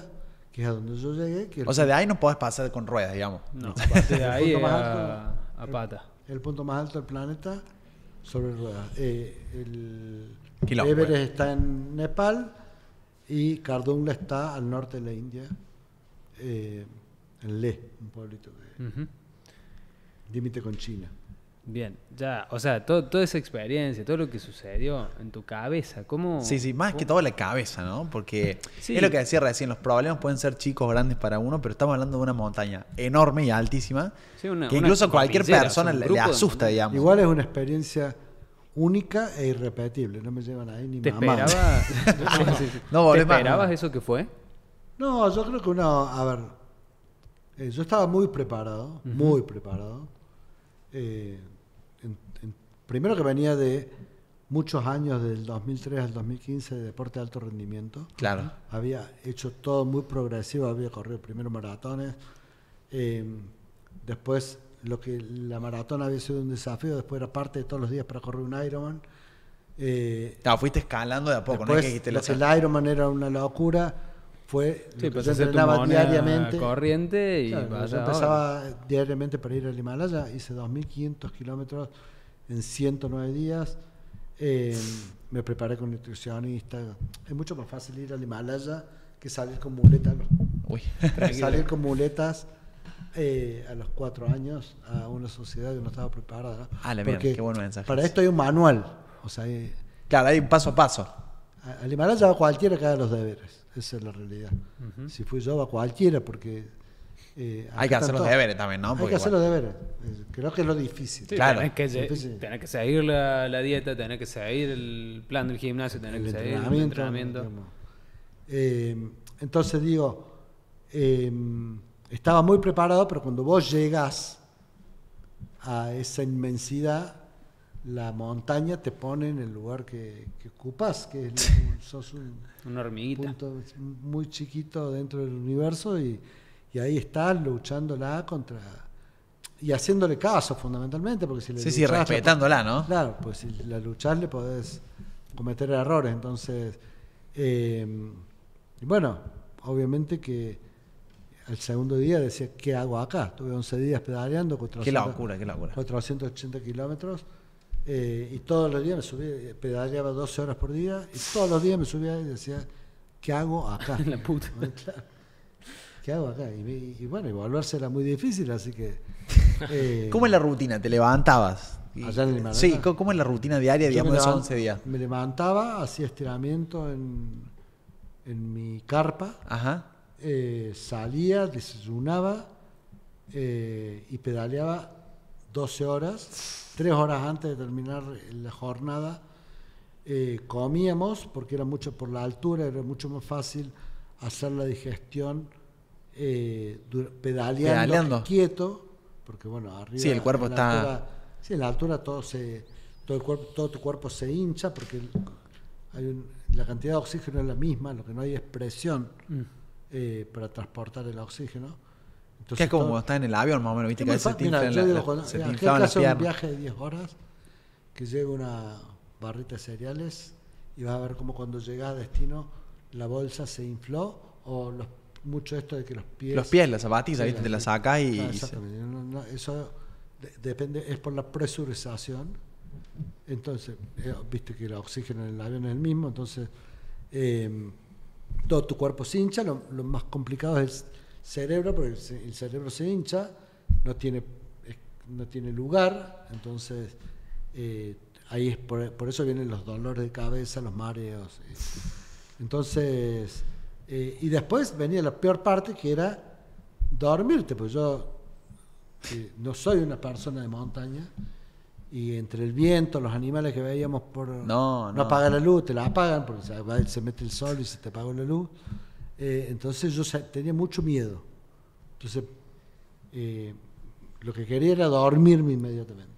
que es a donde yo llegué. Que es O sea, de ahí no podés pasar con ruedas, digamos. No, de ahí alto, a pata. El punto más alto del planeta sobre ruedas. Eh, el Quilombo, Everest eh. está en Nepal y Cardungla está al norte de la India, eh, en Leh, un pueblito Ujú. límite con China. Bien, ya, o sea, todo- toda esa experiencia, todo lo que sucedió en tu cabeza, ¿cómo...? Sí, sí, más que todo la cabeza, ¿no? Porque Sí. es lo que decía recién, los problemas pueden ser chicos grandes para uno, pero estamos hablando de una montaña enorme y altísima, Sí, una- que incluso a cualquier persona le, asusta, digamos. Igual es una experiencia única e irrepetible, no me llevan ahí ni ¿Te mamá. sí. No, ¿Te esperabas no. eso que fue? No, yo creo que uno, a ver, eh, yo estaba muy preparado, muy preparado. Eh, primero que venía de muchos años, del 2003 al 2015, de deporte de alto rendimiento. Claro. Había hecho todo muy progresivo, había corrido primero maratones, eh, después lo que la maratón había sido un desafío, después era parte de todos los días para correr un Ironman. Eh, Claro, fuiste escalando de a poco, no es que lo que el Ironman era una locura, fue Sí, lo que pues yo entrenaba diariamente. corriente y Claro, vaya yo ahora. empezaba diariamente para ir al Himalaya, hice 2.500 kilómetros en 109 días. Eh, me preparé con nutricionista. Es mucho más fácil ir al Himalaya que salir con muletas. Uy. salir con muletas eh, a los cuatro años a una sociedad que no estaba preparada. Ah, la mierda, qué buen mensaje. Para esto hay un manual. O sea, Claro, ahí paso a paso. Al Himalaya va cualquiera que haga los deberes. Esa es la realidad. Si fui yo, va cualquiera porque... eh, Hay que hacer los deberes también, ¿no? Hay Porque que hacer los deberes. Creo que es lo difícil. Sí, Claro. tenés que, tenés que seguir la, la dieta, tenés que seguir el plan del gimnasio, tenés el que seguir el entrenamiento. Eh, entonces digo, eh, estaba muy preparado, pero cuando vos llegas a esa inmensidad, la montaña te pone en el lugar que, que ocupas, que es sos un Una hormiguita. punto muy chiquito dentro del universo y, y ahí estás luchándola contra y haciéndole caso fundamentalmente porque si le Sí, sí, luchás, respetándola, ¿no? claro pues si la luchás le podés cometer errores entonces eh, y bueno obviamente que al segundo día decía ¿qué hago acá? tuve 11 días pedaleando Qué 400 locura, qué locura. 480 kilómetros eh, y todos los días me subía, pedaleaba 12 horas por día y todos los días me subía y decía, ¿qué hago acá? La puta. Claro. ¿Qué hago acá? Y, bueno, y volverse era muy difícil, así que... eh, ¿Cómo es la rutina? ¿Te levantabas? Y- Allá en el Himalaya. Sí, ¿cómo, es la rutina diaria, digamos, de esos levan- 11 días? Me levantaba, hacía estiramiento en, en mi carpa, Ajá. eh, salía, desayunaba eh, y pedaleaba 12 horas, 3 horas antes de terminar la jornada. eh, comíamos, porque era mucho por la altura, era mucho más fácil hacer la digestión eh, pedaleando, Pedaleando. quieto, porque bueno, arriba Sí, el cuerpo en la está- altura- sí, en la altura todo se todo el cuerpo todo tu cuerpo se hincha porque hay un- la cantidad de oxígeno es la misma, lo que no hay es presión eh, para transportar el oxígeno. Entonces, Que es como todo- cuando estás en el avión, más o menos, viste que te mira, yo digo, la- cuando- se inflaban las caso un viaje de 10 horas, que llega una barrita de cereales y vas a ver cómo cuando llegas a destino la bolsa se infló o los, mucho esto de que los pies... Los pies, las zapatillas, viste, te la- las sacas y... Ah, exactamente. No, no, eso de- depende, es por la presurización. Entonces, eh, viste que el oxígeno en el avión es el mismo, entonces eh, todo tu cuerpo se hincha. Lo, lo más complicado es el cerebro, porque el, ce- el cerebro se hincha, no tiene, no tiene lugar, entonces eh, ahí es por, por eso vienen los dolores de cabeza, los mareos. eh. Entonces, eh, y después venía la peor parte que era dormirte, pues yo eh, no soy una persona de montaña y entre el viento, los animales que veíamos por No, no. apaga la luz, te la apagan porque se, se mete el sol y se te apagó la luz. Eh, entonces yo tenía mucho miedo. Entonces eh, lo que quería era dormirme inmediatamente.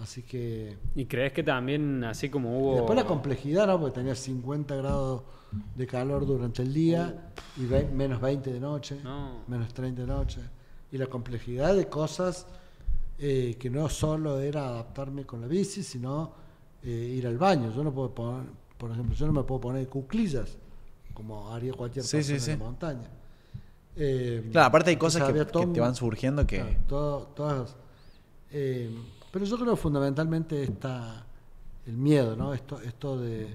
Así que ¿Y crees que también, así como y hubo... después la complejidad, ¿no? Porque tenía 50 grados de calor durante el día y ve- menos 20 de noche, No. menos 30 de noche. Y la complejidad de cosas eh, que no solo era adaptarme con la bici, sino eh, ir al baño. Yo no puedo poner, por ejemplo, yo no me puedo poner cuclillas como haría cualquier Sí, persona sí, en sí. la montaña. Eh, Claro, aparte hay cosas que, había que todo te van surgiendo que... Claro, todo- todas, eh, pero yo creo fundamentalmente está el miedo, ¿no? Esto, esto de,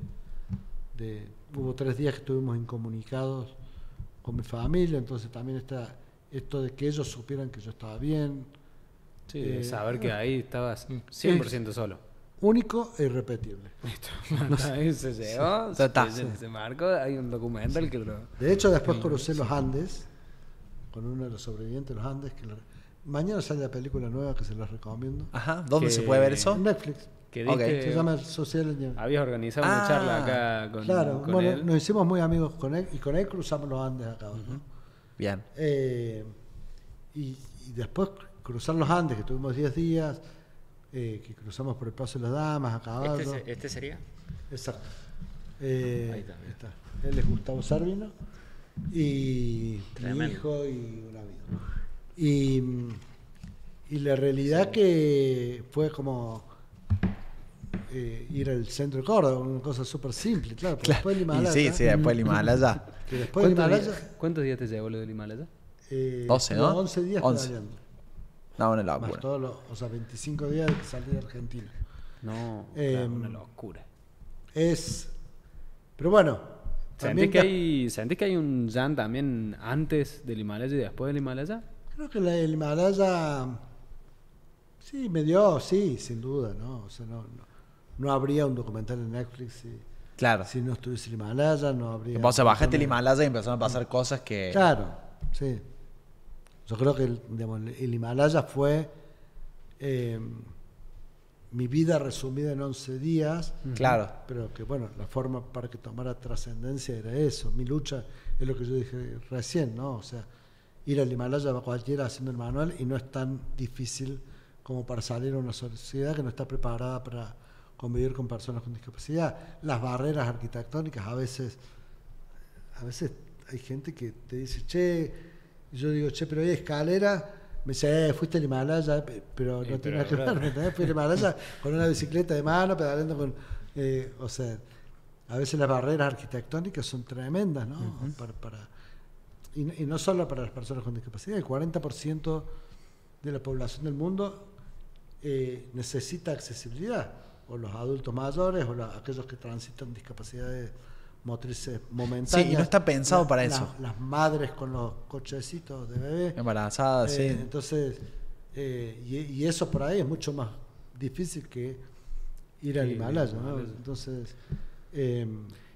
de- hubo tres días que estuvimos incomunicados con mi familia, entonces también está esto de que ellos supieran que yo estaba bien, Sí, de eh, saber que ahí estabas 100% solo. único e irrepetible. Ahí se llegó, Ya está. se, se marcó, hay un documental que lo... De hecho, después crucé los Andes con uno de los sobrevivientes de los Andes. Que lo- mañana sale la película nueva que se los recomiendo. Ajá, ¿dónde Que- se puede ver eso? En Netflix. Que Ok. diste- Se llama Social Engineering. Habías organizado una Ah, charla acá con, Claro, con bueno, él. nos hicimos muy amigos con él y con él cruzamos los Andes acá abajo. Bien. Eh, y, y después cruzar los Andes, que tuvimos 10 días, eh, que cruzamos por el Paso de las Damas a caballo. ¿Este, este sería? Exacto. Eh, Ahí está. Él es Gustavo Servino y mi Tremendo. hijo y un amigo. Y, y la realidad que fue como eh, ir al centro de Córdoba, una cosa súper simple, claro. porque Después del Y Himalaya, sí, sí, después el Himalaya. que después del ¿Cuántos, Himalaya, días, cuántos días te llevó lo del Himalaya? eh, 12, estuve ¿no? 11 días 11. pedaleando, No, una más locura. todos los, o sea, 25 días de que salí de Argentina. No, Eh, claro, una locura. Es, pero bueno, ¿Sentís que, que- hay, ¿Sentís que hay un Jan también antes del Himalaya y después del Himalaya? Creo que la, el Himalaya sí me dio, sí, sin duda, ¿no? O sea, no, no, no habría un documental en Netflix si, Claro. si no estuviese el Himalaya, no habría. O sea, bajaste el Himalaya y empezaron a pasar cosas que... Claro, sí. Yo creo que el, digamos, el Himalaya fue eh, mi vida resumida en 11 días. Claro. Pero que bueno, la forma para que tomara trascendencia era eso. Mi lucha es lo que yo dije recién, ¿no? O sea, ir al Himalaya va cualquiera haciendo el manual y no es tan difícil como para salir a una sociedad que no está preparada para convivir con personas con discapacidad. Las barreras arquitectónicas a veces, a veces hay gente que te dice, che, y yo digo, che, pero hay escalera. Me dice, eh, fuiste al Himalaya, pe- pero no tiene nada que ver. Fui al Himalaya con una bicicleta de mano, pedaleando con. eh, o sea, a veces las barreras arquitectónicas son tremendas, ¿no? para, para- y, no- y no solo para las personas con discapacidad, el 40% de la población del mundo eh, necesita accesibilidad, o los adultos mayores, o la- aquellos que transitan discapacidades motrices momentáneas. Sí, y no está pensado para la- eso. Las madres con los cochecitos de bebé. Embarazada, Eh, sí. entonces, eh, y, y eso por ahí es mucho más difícil que ir al Sí, Himalaya, al ¿no? Entonces, eh,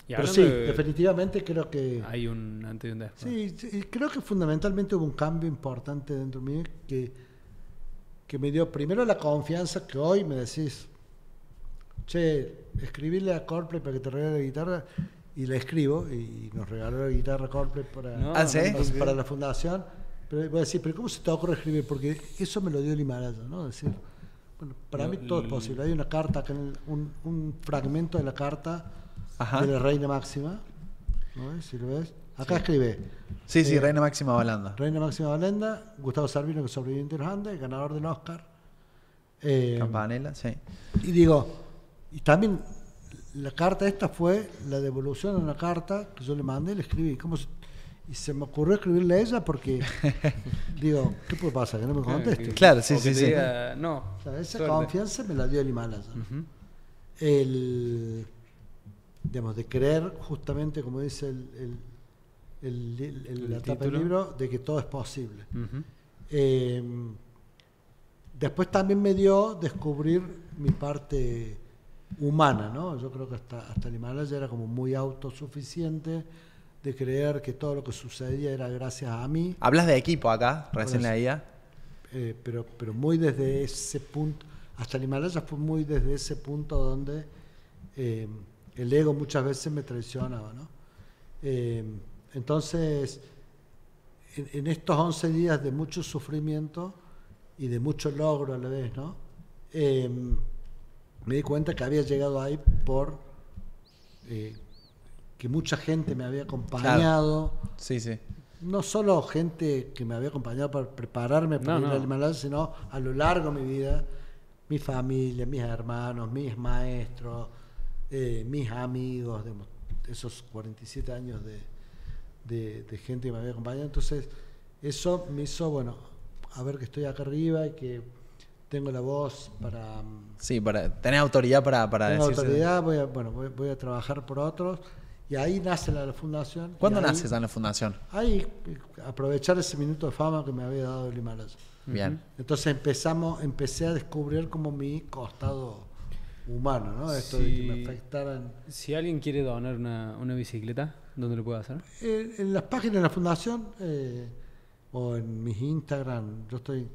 Y pero sí, de- definitivamente creo que... Hay un antes y un después. Sí, sí, creo que fundamentalmente hubo un cambio importante dentro de mí que, que me dio primero la confianza que hoy me decís, che, escribirle a Coldplay para que te regale la guitarra y le escribo y nos regaló la guitarra Coldplay para, No, Ah, ¿sí? para, para la fundación. Pero voy a decir, pero ¿cómo se te ocurre escribir? Porque eso me lo dio el Himalaya, ¿no? Es decir, bueno, para mí todo es posible. Hay una carta, un, un fragmento de la carta Ajá. de la Reina Máxima, ¿no ves? Si lo ves. Acá escribe. Sí, sí, Eh, Reina Máxima Balanda. Reina Máxima Valenda, Gustavo Servino, que es sobreviviente de los Andes, ganador del Oscar. Eh, Campanella, sí. y digo, y también la carta esta fue la devolución de una carta que yo le mandé y le escribí. ¿Cómo se- y se me ocurrió escribirle a ella porque, digo, ¿qué puede pasar? Que no me conteste. Claro, sí, O sí, sí. diga, no. O sea, esa suerte. confianza me la dio el Himalaya. Ujú. El, digamos, de creer justamente, como dice el, el- el- el- El la tapa del libro, de que todo es posible. Eh, después también me dio descubrir mi parte humana, ¿no? Yo creo que hasta, hasta el Himalaya era como muy autosuficiente de creer que todo lo que sucedía era gracias a mí, Hablas de equipo acá, recién eso. leía. eh, pero, pero muy desde ese punto, hasta el Himalaya fue muy desde ese punto donde eh, el ego muchas veces me traicionaba, ¿no? Eh, entonces, en, en estos 11 días de mucho sufrimiento y de mucho logro a la vez, ¿no? Me di cuenta que había llegado ahí por eh, que mucha gente me había acompañado, Sí, sí. no solo gente que me había acompañado para prepararme para No, ir no. al Himalaya, sino a lo largo de mi vida, mi familia, mis hermanos, mis maestros, eh, mis amigos, digamos, esos 47 años de, de- de gente que me había acompañado. Entonces, eso me hizo, bueno, a ver que estoy acá arriba y que tengo la voz para... mm, Sí, para tener autoridad para, para tengo decirse- autoridad, voy a, bueno, voy, voy a trabajar por otros. Y ahí nace la, la fundación. ¿Cuándo ahí- naces en la fundación? Ahí, eh, aprovechar ese minuto de fama que me había dado el Himalaya. Bien. Entonces empezamos, empecé a descubrir como mi costado humano, ¿no? Esto de que me afectaran. Si alguien quiere donar una, una bicicleta, ¿dónde lo puede hacer? En, en las páginas de la fundación eh, o en mis Instagram, yo estoy, eh,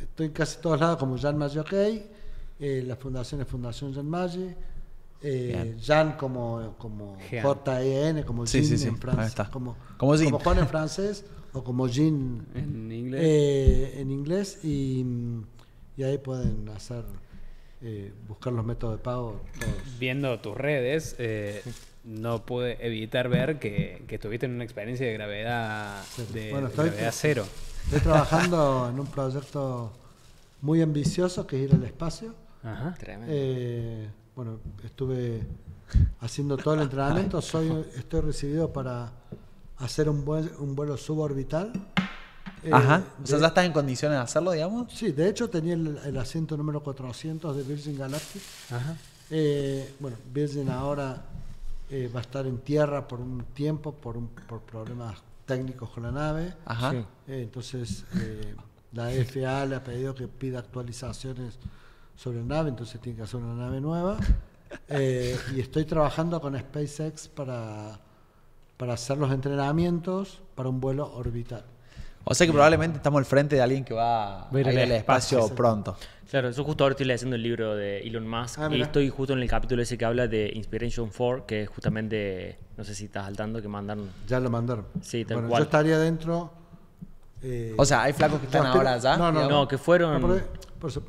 estoy en casi todos lados como Maggi OK, eh, la fundación es Fundación Jan Maggi, eh. Jan como, como Jean. J-E-N, como Sí, Jean sí, sí, en francés, como, Como Jean. como Juan en francés o como Jean En inglés. eh, en inglés y, y ahí pueden hacer eh, buscar los métodos de pago todos. Viendo tus redes, eh, no pude evitar ver que, que tuviste una experiencia de gravedad, de, Bueno, de estoy- gravedad cero. Estoy trabajando en un proyecto muy ambicioso que es ir al espacio. Ajá. Tremendo. Eh, bueno, estuve haciendo todo el entrenamiento. Soy, estoy recibido para hacer un, buen, un vuelo suborbital. Eh, Ajá. O sea, de- ya estás en condiciones de hacerlo, digamos. Sí, de hecho tenía el, el asiento número 400 de Virgin Galactic. Ajá. Eh, bueno, Virgin ahora eh, va a estar en tierra por un tiempo por, un- por problemas técnicos con la nave. Ajá. Sí. Eh, entonces, eh, la FAA le ha pedido que pida actualizaciones sobre la nave, entonces tiene que hacer una nave nueva. Eh, y estoy trabajando con SpaceX para, para hacer los entrenamientos para un vuelo orbital. O sea que probablemente estamos al frente de alguien que va a Va a ir al espacio espacio. pronto. Claro, yo justo ahora estoy leyendo el libro de Elon Musk Ah, y estoy justo en el capítulo ese que habla de Inspiration 4, que es justamente, no sé si estás al tanto, que mandaron... Ya lo mandaron. Sí, tal bueno, cual. Yo estaría dentro. eh, O sea, hay flacos que están ahora allá. No, no. No, que fueron- No, por, por eso,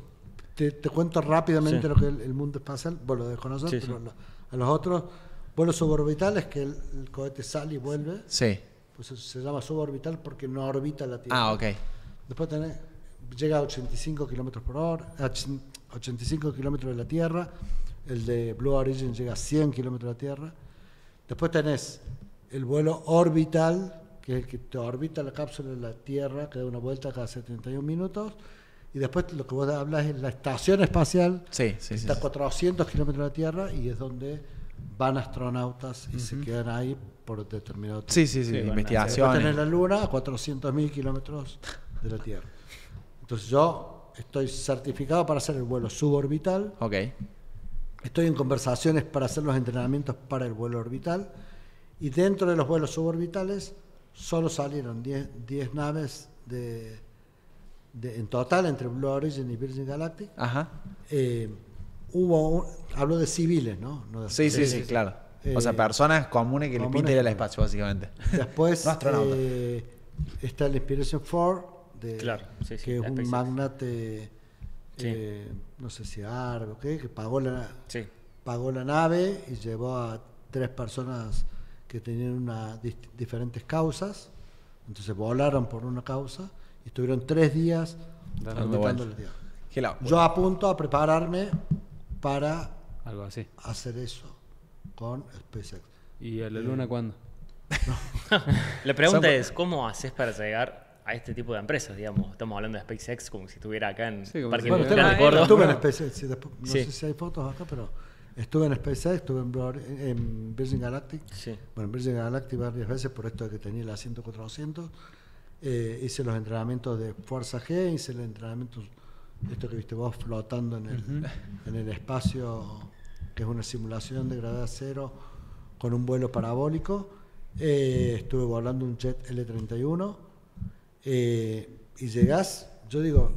te, te cuento rápidamente Sí. lo que es el, el mundo espacial. Vos lo desconoces, Sí, pero sí. lo- a los otros vuelos suborbitales que el, el cohete sale y vuelve. Sí. Pues se llama suborbital porque no orbita la Tierra. Ah, ok. Después tenés, llega a 85 kilómetros por hora, a ch- 85 kilómetros de la Tierra. El de Blue Origin llega a 100 kilómetros de la Tierra. Después tenés el vuelo orbital, que es el que te orbita la cápsula de la Tierra, que da una vuelta cada 71 minutos. Y después lo que vos hablas es la estación espacial, Sí, sí, sí. está a 400 kilómetros de la Tierra y es donde van astronautas y se quedan ahí por determinado tiempo. Sí, sí, sí. Sí, investigaciones. tenés la Luna a 400.000 kilómetros de la Tierra. Entonces yo estoy certificado para hacer el vuelo suborbital. Ok. Estoy en conversaciones para hacer los entrenamientos para el vuelo orbital. Y dentro de los vuelos suborbitales solo salieron 10 10 naves de, de- en total entre Blue Origin y Virgin Galactic. Ajá. Eh, hubo un- hablo de civiles, ¿no? No de Sí, sí, sí, claro. o sea, Eh, personas comunes que le pinta ir al espacio, básicamente. Después No astronauta. eh, está el Inspiration 4, de, Claro, sí, sí, que es la un magnate, Sí. eh, no sé si árabe o qué, que pagó la, Sí. pagó la nave y llevó a tres personas que tenían una, diferentes causas. Entonces volaron por una causa y estuvieron tres días Dando la. Yo apunto a prepararme para Algo así. hacer eso con SpaceX. ¿Y a la luna cuándo? La pregunta es, ¿cómo haces para llegar a este tipo de empresas? Digamos, estamos hablando de SpaceX como si estuviera acá en Sí, Parque Bueno, Industrial estuve, de Córdoba. estuve en SpaceX, sí, después- no Sí. sé si hay fotos acá, pero estuve en SpaceX, estuve en Virgin Galactic. Sí. Bueno, en Virgin Galactic varias veces por esto de que tenía el asiento 400. Eh, hice los entrenamientos de Fuerza G, hice el entrenamiento, esto que viste vos flotando en el, en el espacio, que es una simulación de gravedad cero con un vuelo parabólico. Eh, estuve volando un jet L-31 eh, y llegás, yo digo,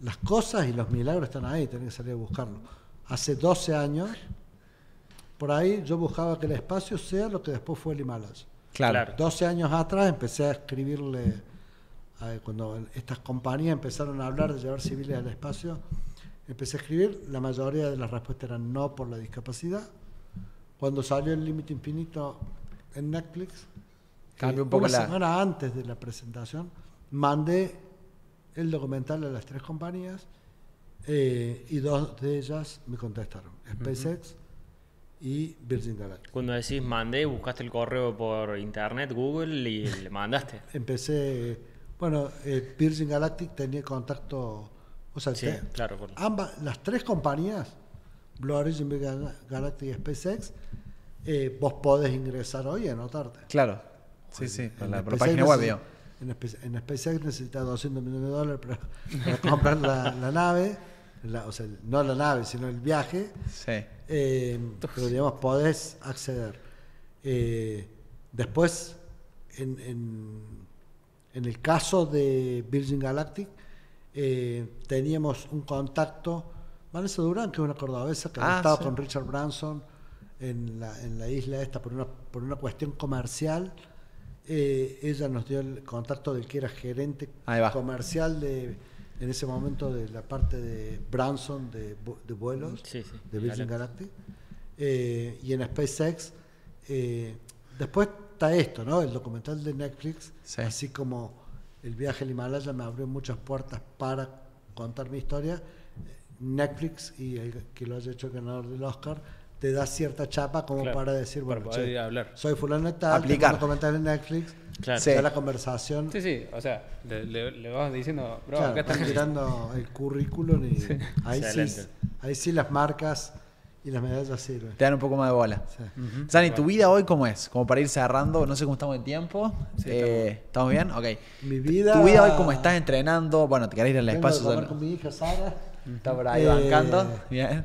las cosas y los milagros están ahí, tenés que salir a buscarlo. Hace 12 años, por ahí yo buscaba que el espacio sea lo que después fue el Himalaya. Claro. Claro. 12 años atrás empecé a escribirle, cuando estas compañías empezaron a hablar de llevar civiles al espacio, empecé a escribir, la mayoría de las respuestas eran no por la discapacidad. Cuando salió el límite infinito en Netflix, Cambió eh, un poco una la- semana antes de la presentación, mandé el documental a las tres compañías eh, y dos de ellas me contestaron, SpaceX y Virgin Galactic. Cuando decís mandé, buscaste el correo por internet, Google y le mandaste. empecé, bueno, eh, Virgin Galactic tenía contacto, o sea, Sí, te- claro, por- ambas, las tres compañías, Blue Origin, Virgin Galactic y SpaceX, eh, vos podés ingresar hoy y anotarte. Claro. Sí, sí. En la, por la página web. En, SpaceX necesitas 200 millones de dólares para, para comprar la, la nave, la- o sea, no la nave, sino el viaje. Sí. Eh, pero digamos, podés acceder. Eh, después, en, en- en el caso de Virgin Galactic, eh, teníamos un contacto, Vanessa Durán, que es una cordobesa que Ah, había estado sí. con Richard Branson en la, en la isla esta por una, por una cuestión comercial. Eh, ella nos dio el contacto del que era gerente comercial de en ese momento de la parte de Branson de, de vuelos Sí, sí, de Virgin Galactic. Galactic. Eh, y en SpaceX, eh, después está esto, ¿no? El documental de Netflix, Sí. así como el viaje al Himalaya me abrió muchas puertas para contar mi historia. Netflix y el que lo haya hecho ganador del Oscar te da cierta chapa como Claro, para decir, bueno, che, hablar. soy fulano de tal, Aplicar. documental en Netflix, Claro. Sí. la conversación, Sí, sí, o sea, le, le- le vas diciendo, bro, claro, acá está vas mi- tirando el currículum y ahí, sí, ahí sí las marcas y las medallas sirven. Te dan un poco más de bola. Sí. Sani, ¿tu vida hoy cómo es? Como para ir cerrando, no sé cómo estamos de tiempo. Eh, ¿Estamos bien? Ok. Mi vida... ¿Tu vida hoy cómo estás entrenando? Bueno, te querés ir al Vengo espacio. comer solo- con mi hija Sara. Está por ahí Eh, bancando. Bien.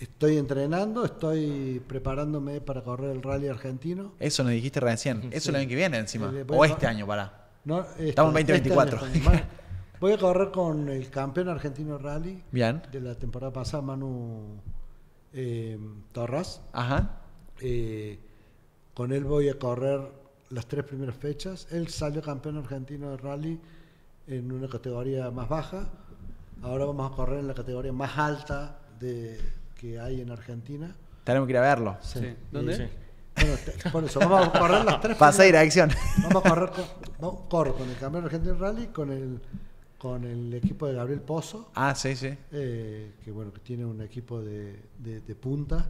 Estoy entrenando, estoy preparándome para correr el rally argentino. Eso nos dijiste recién. Eso es el año que viene encima. Eh, O a- este año, para. No, este- Estamos en 2024. este. Voy a correr con el campeón argentino de rally Bien. de la temporada pasada, Manu eh, Torras. Ajá. Eh, con él voy a correr las tres primeras fechas. Él salió campeón argentino de rally en una categoría más baja. Ahora vamos a correr en la categoría más alta de, que hay en Argentina. Tenemos que ir a verlo. Sí. ¿Dónde? Sí. Bueno, te- por eso vamos a correr las tres Pasa dirección. Vamos a correr con, vamos- corro con el campeón argentino de rally, con el, con el equipo de Gabriel Pozo, Ah, sí, sí. eh, que bueno, que tiene un equipo de, de- de punta.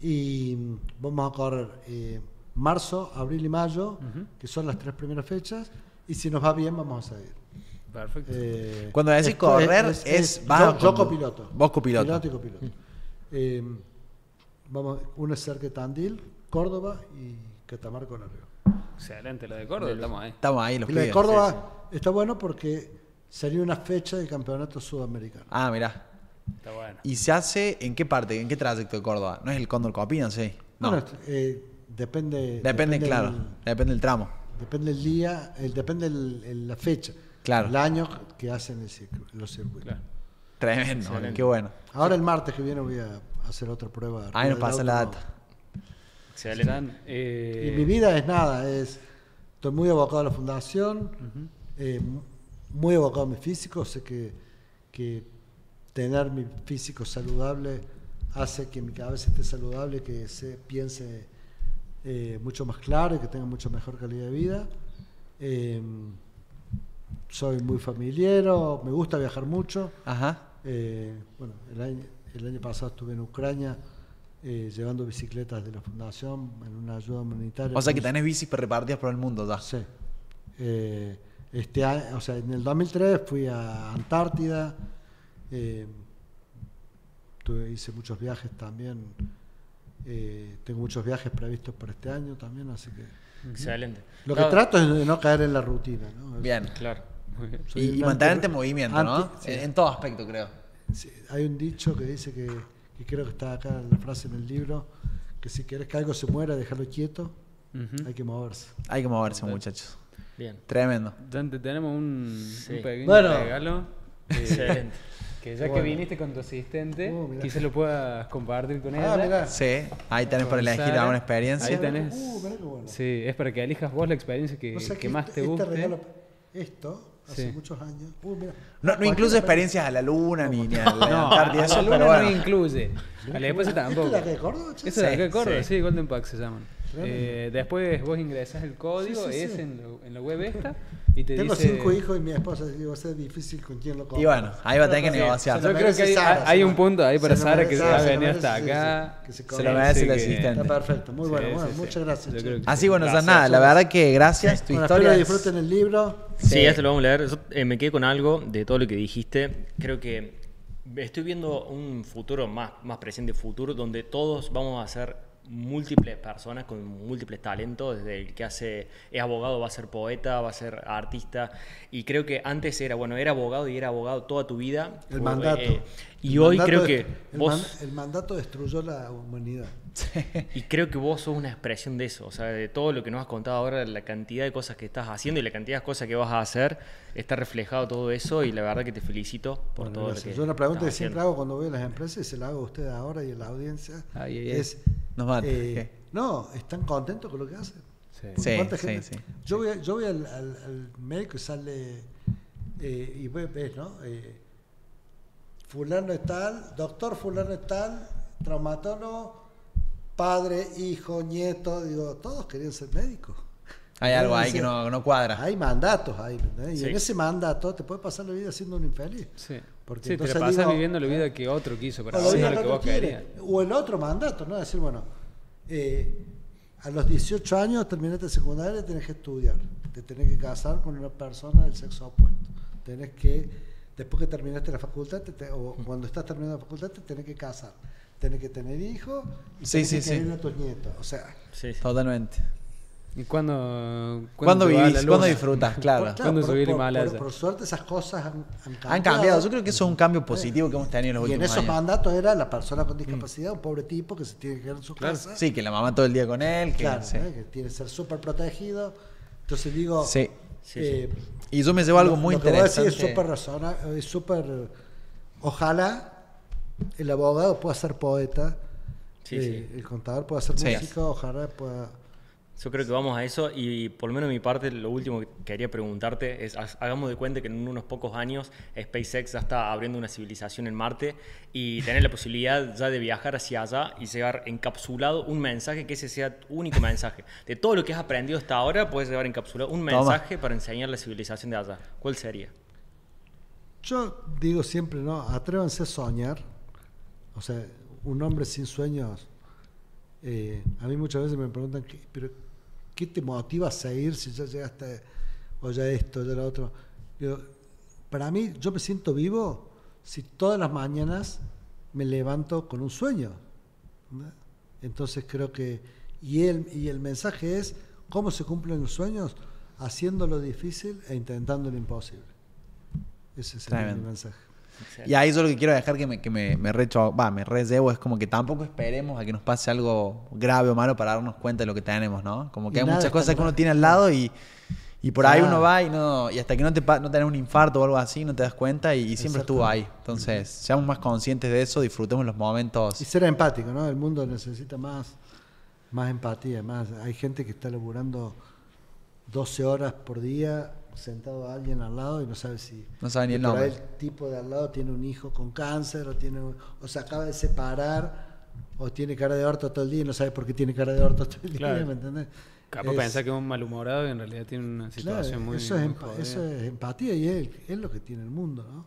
Y vamos a correr eh, marzo, abril y mayo, que son las tres primeras fechas. Y si nos va bien, vamos a seguir. Perfecto. Eh, Cuando decís correr, es- vas yo, a yo con- copiloto. vos copiloto. Piloto y copiloto. Eh, vamos, uno es cerca de Tandil, Córdoba y Catamarca con Río. Excelente, lo de Córdoba, estamos ahí. Estamos ahí, los Y la de. Córdoba está bueno porque sería una fecha del campeonato sudamericano. Ah, mirá. Está bueno. ¿Y se hace en qué parte, en qué trayecto de Córdoba? ¿No es el Cóndor Copina, sí? No. Bueno, eh, depende. depende, claro. del- Depende del tramo. depende el día, el, depende el, el- la fecha. Claro. El año que hacen el los circuitos. Claro. Tremendo, Excelente. qué bueno. Ahora el martes que viene voy a hacer otra prueba. Ahí nos pasa la data. Excelente. Jan, eh, Y mi vida es nada, es estoy muy abocado a la fundación, eh, mu- muy abocado a mi físico, sé que, que tener mi físico saludable hace que mi cabeza esté saludable, que se piense eh, mucho más claro y que tenga mucho mejor calidad de vida. Eh, soy muy familiero, me gusta viajar mucho. Ajá. Eh, bueno, el año, el año pasado estuve en Ucrania eh, llevando bicicletas de la fundación en una ayuda humanitaria. O sea que tenés bicis repartidas por el mundo ya. Sí. Eh, este o sea, en el 2003 fui a Antártida. eh, tuve- hice muchos viajes también. eh, tengo muchos viajes previstos para este año también, así que Excelente. lo que trato es de no caer en la rutina. ¿no? Bien. Claro. Y, mantenerte en movimiento, ¿no? sí. En, en todo aspecto, creo. Sí, hay un dicho que dice que, que creo que está acá en la frase en el libro, que si quieres que algo se muera, déjalo quieto, hay que moverse. Hay que moverse, muchachos. Bien. Tremendo. Jan, te tenemos un, Sí. un pequeño Bueno. regalo. Excelente. que ya que Bueno. viniste con tu asistente, Uh, quizás lo puedas compartir con ella. Ah. Sí, ahí tenés para elegir Sara. alguna experiencia. Ahí tenés. Uh, bueno. Sí, es para que elijas vos la experiencia que, O sea que más este- te este guste. regalo- esto, hace Sí. muchos años. Uh, mira. No, no incluye experiencias a la luna ni, ni a la No, Antártida, a la pero luna bueno. no incluye. A la después ¿Esto tampoco. es de Córdoba? Eso acá de Sí, Córdoba, sí. sí, Golden Pack se llaman. Eh, después vos ingresás el código, Sí, sí, es sí. En, lo- en la web esta, y te Tengo dice... cinco hijos y mi esposa va a ser difícil con quién lo compra. Y bueno, ahí va a tener que negociar. se Yo creo que hay, Sara, hay se un punto ahí para se Sara que merece, va a se venir hasta sí, acá. sí, que se Se lo merece el asistente. Está perfecto, muy bueno. sí, bueno, sí. muchas gracias. Así bueno, Gracias. nada, la verdad que gracias. Tu historia disfruten el libro. Sí, Sí. esto lo vamos a leer. Yo, eh, me quedé con algo de todo lo que dijiste. Creo que estoy viendo un futuro más, más presente futuro donde todos vamos a ser múltiples personas con múltiples talentos, desde el que hace es abogado va a ser poeta, va a ser artista y creo que antes era bueno, era abogado y era abogado toda tu vida. El O, mandato. eh, y El hoy mandato creo que el, vos man- el mandato destruyó la humanidad. y creo que vos sos una expresión de eso, o sea, de todo lo que nos has contado ahora, la cantidad de cosas que estás haciendo y la cantidad de cosas que vas a hacer, está reflejado todo eso y la verdad que te felicito por Bueno, todo gracias. lo que Yo una pregunta que siempre haciendo. hago cuando voy a las empresas y se la hago a ustedes ahora y a la audiencia Ay, ay, ay. Nos mata. eh, no, ¿están contentos con lo que hacen? Sí. Sí, ¿cuánta sí, gente- sí. Yo voy, a- yo voy al, al- al médico y sale eh, y ve- ves, ¿no? Eh, fulano es tal, doctor fulano es tal, traumatólogo, padre, hijo, nieto, digo, todos querían ser médicos. Hay algo ahí que no, no cuadra. Hay mandatos ahí, ¿me entendés? Y Sí. en ese mandato te puede pasar la vida siendo un infeliz. Sí. Porque Sí, te la pasas digo- viviendo la vida que otro quiso, pero o, no lo que vos querías. o el otro mandato, ¿no? Decir, bueno, eh, a los 18 años terminaste secundaria, tenés que estudiar, te tenés que casar con una persona del sexo opuesto, tenés que, después que terminaste la facultad, te- te- o cuando estás terminando la facultad, te tenés que casar, tenés que tener hijos y Sí, tenés sí, que sí. querer a tus nietos, o sea... Sí, sí. Totalmente. ¿Y cuándo, ¿Cuándo vivís? ¿Cuándo luna? disfrutas? Claro. por, ¿Cuándo por- subí el por- por- por suerte esas cosas han, han cambiado. Han cambiado. Yo creo que eso es un cambio positivo que hemos tenido en los Y en últimos esos años. mandatos era la persona con discapacidad, un pobre tipo que se tiene que quedar en su casa. Sí, que la mamá todo el día con él. Que, Claro, sí. ¿eh? que tiene que ser súper protegido. Entonces digo, Sí. Sí, eh, Y yo me llevo algo lo- muy lo que voy a decir interesante. es súper razona- es súper, ojalá el abogado pueda ser poeta, Sí, eh, sí. el contador pueda ser Sí. músico, ojalá pueda... Yo creo que vamos a eso y por lo menos de mi parte lo último que quería preguntarte es ha- hagamos de cuenta que en unos pocos años SpaceX ya está abriendo una civilización en Marte y tener la posibilidad ya de viajar hacia allá y llevar encapsulado un mensaje que ese sea tu único mensaje. De todo lo que has aprendido hasta ahora puedes llevar encapsulado un Toma. mensaje para enseñar la civilización de allá. ¿Cuál sería? Yo digo siempre, ¿no? Atrévanse a soñar. O sea, un hombre sin sueños. eh, a mí muchas veces me preguntan, ¿qué, pero ¿qué te motiva a seguir si ya llegaste, o ya esto, ya lo otro? Digo, para mí, yo me siento vivo si todas las mañanas me levanto con un sueño. ¿no? Entonces creo que, y el, y el mensaje es, ¿cómo se cumplen los sueños? Haciendo lo difícil e intentando lo imposible. Ese es Tremendo. mi Y ahí yo lo que quiero dejar que me, que me, me recho, va, me rellebo es como que tampoco esperemos a que nos pase algo grave o malo para darnos cuenta de lo que tenemos, ¿no? Como que Y hay muchas cosas que uno tiene al lado y, y por ahí uno va y no y hasta que no te no tenés un infarto o algo así, no te das cuenta y, y siempre estuvo ahí. Entonces, seamos más conscientes de eso, disfrutemos los momentos. Y ser empático, ¿no? El mundo necesita más, más empatía, más. Hay gente que está laburando 12 horas por día sentado a alguien al lado y no sabe si No sabe ni el nombre. tipo de al lado tiene un hijo con cáncer o tiene o se acaba de separar o tiene cara de orto todo el día y no sabe por qué tiene cara de orto todo el día, Claro. ¿me entendés? Capaz Es- pensar que es un malhumorado y en realidad tiene una Claro, situación muy. eso, es muy eso es empatía y es, es lo que tiene el mundo. ¿no?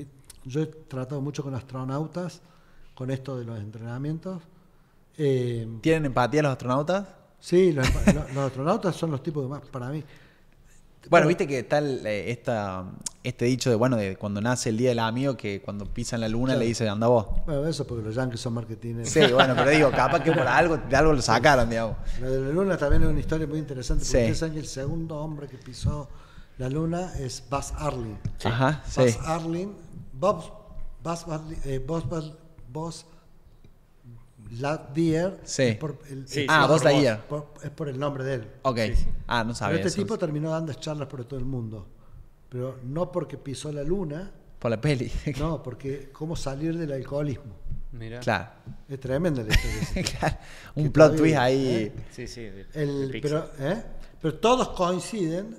Y yo he tratado mucho con astronautas, con esto de los entrenamientos. Eh, ¿Tienen empatía los astronautas? sí, los, los astronautas son los tipos que más, para mí. Bueno, viste que está el, eh, esta, este dicho de, bueno, de cuando nace el día del amigo, que cuando pisan la luna Claro. le dice, anda vos. Bueno, eso porque los yankees son marketing. Sí, bueno, pero digo, capaz que por algo, de algo lo sacaron, digamos. Lo de la luna también es una historia muy interesante porque Sí. ustedes saben que el segundo hombre que pisó la luna es Buzz Arlin. Ajá, sí. Buzz Arlin, Bob, Buzz, Arlin- eh, Buzz, Buzz, Buzz Lightyear. Sí. es por el- Sí, Ah, por Lightyear. por- es por el nombre de él. Ok. Sí, sí. Ah, no Pero sabía este eso. tipo terminó dando charlas por todo el mundo. Pero no porque pisó la luna, Por la peli. no, porque cómo salir del alcoholismo. Mira. claro. Es tremenda la historia. Claro. Un Que plot todavía, twist ahí. ¿eh? Sí, sí. de- El- de pero, ¿eh? pero todos coinciden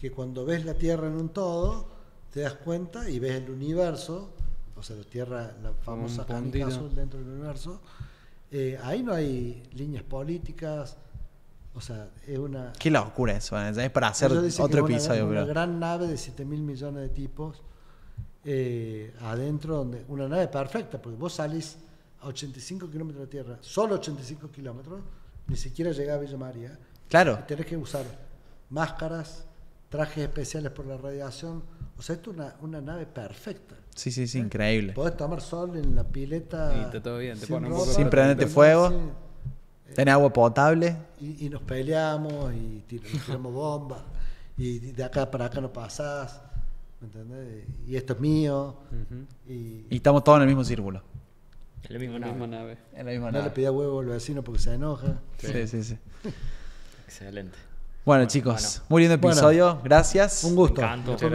que cuando ves la Tierra en un todo, te das cuenta y ves el universo, o sea, la Tierra, la famosa canica azul dentro del universo, eh, ahí no hay líneas políticas, o sea, es una... Qué locura eso, ¿eh? es para hacer otro que episodio, una, una gran nave de 7 mil millones de tipos eh, adentro, donde una nave perfecta, porque vos salís a 85 kilómetros de tierra, solo 85 kilómetros, ni siquiera llegás a Villa María, Claro. y tenés que usar máscaras, trajes especiales por la radiación, o sea, esto es una, una nave perfecta. Sí, sí, sí, increíble. Podés tomar sol en la pileta. Y está todo bien, te sin pone un ropa, poco Sin de- prenderte fuego. sí. Tiene agua potable. Y, y nos peleamos y tir- y tiramos bombas. Y de acá para acá no pasás. ¿Me entendés? Y esto es mío. Y, Y estamos todos en el mismo círculo. Es la misma La misma nave. nave. En la misma no le nave. pedía huevo al vecino porque se enoja. Sí, sí, sí. Excelente. Bueno, chicos, bueno. muy lindo Bueno. episodio. Gracias. Un gusto.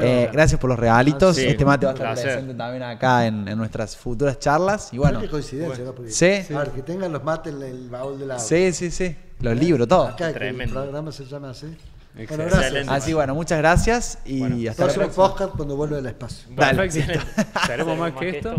Eh, gracias por los regalitos. Sí, este mate va a estar placer. presente también acá en, en nuestras futuras charlas. Y bueno, qué coincidencia, ¿no? Porque, Sí. A ver, que tengan los mates en el baúl del agua. sí, sí, sí. Los libros, todo. Acá que el Tremendo. programa se llama así. Bueno, Excelente. gracias. Así bueno, muchas gracias y Bueno, hasta la Próximo podcast cuando vuelva del espacio. Dale. Perfecto. Seremos más que esto.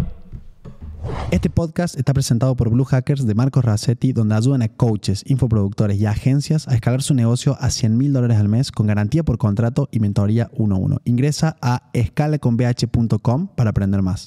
Este podcast está presentado por Blue Hackers de Marcos Rassetti, donde ayudan a coaches, infoproductores y agencias a escalar su negocio a 100 mil dólares al mes con garantía por contrato y mentoría 1 a 1. Ingresa a escalaconbh.com para aprender más.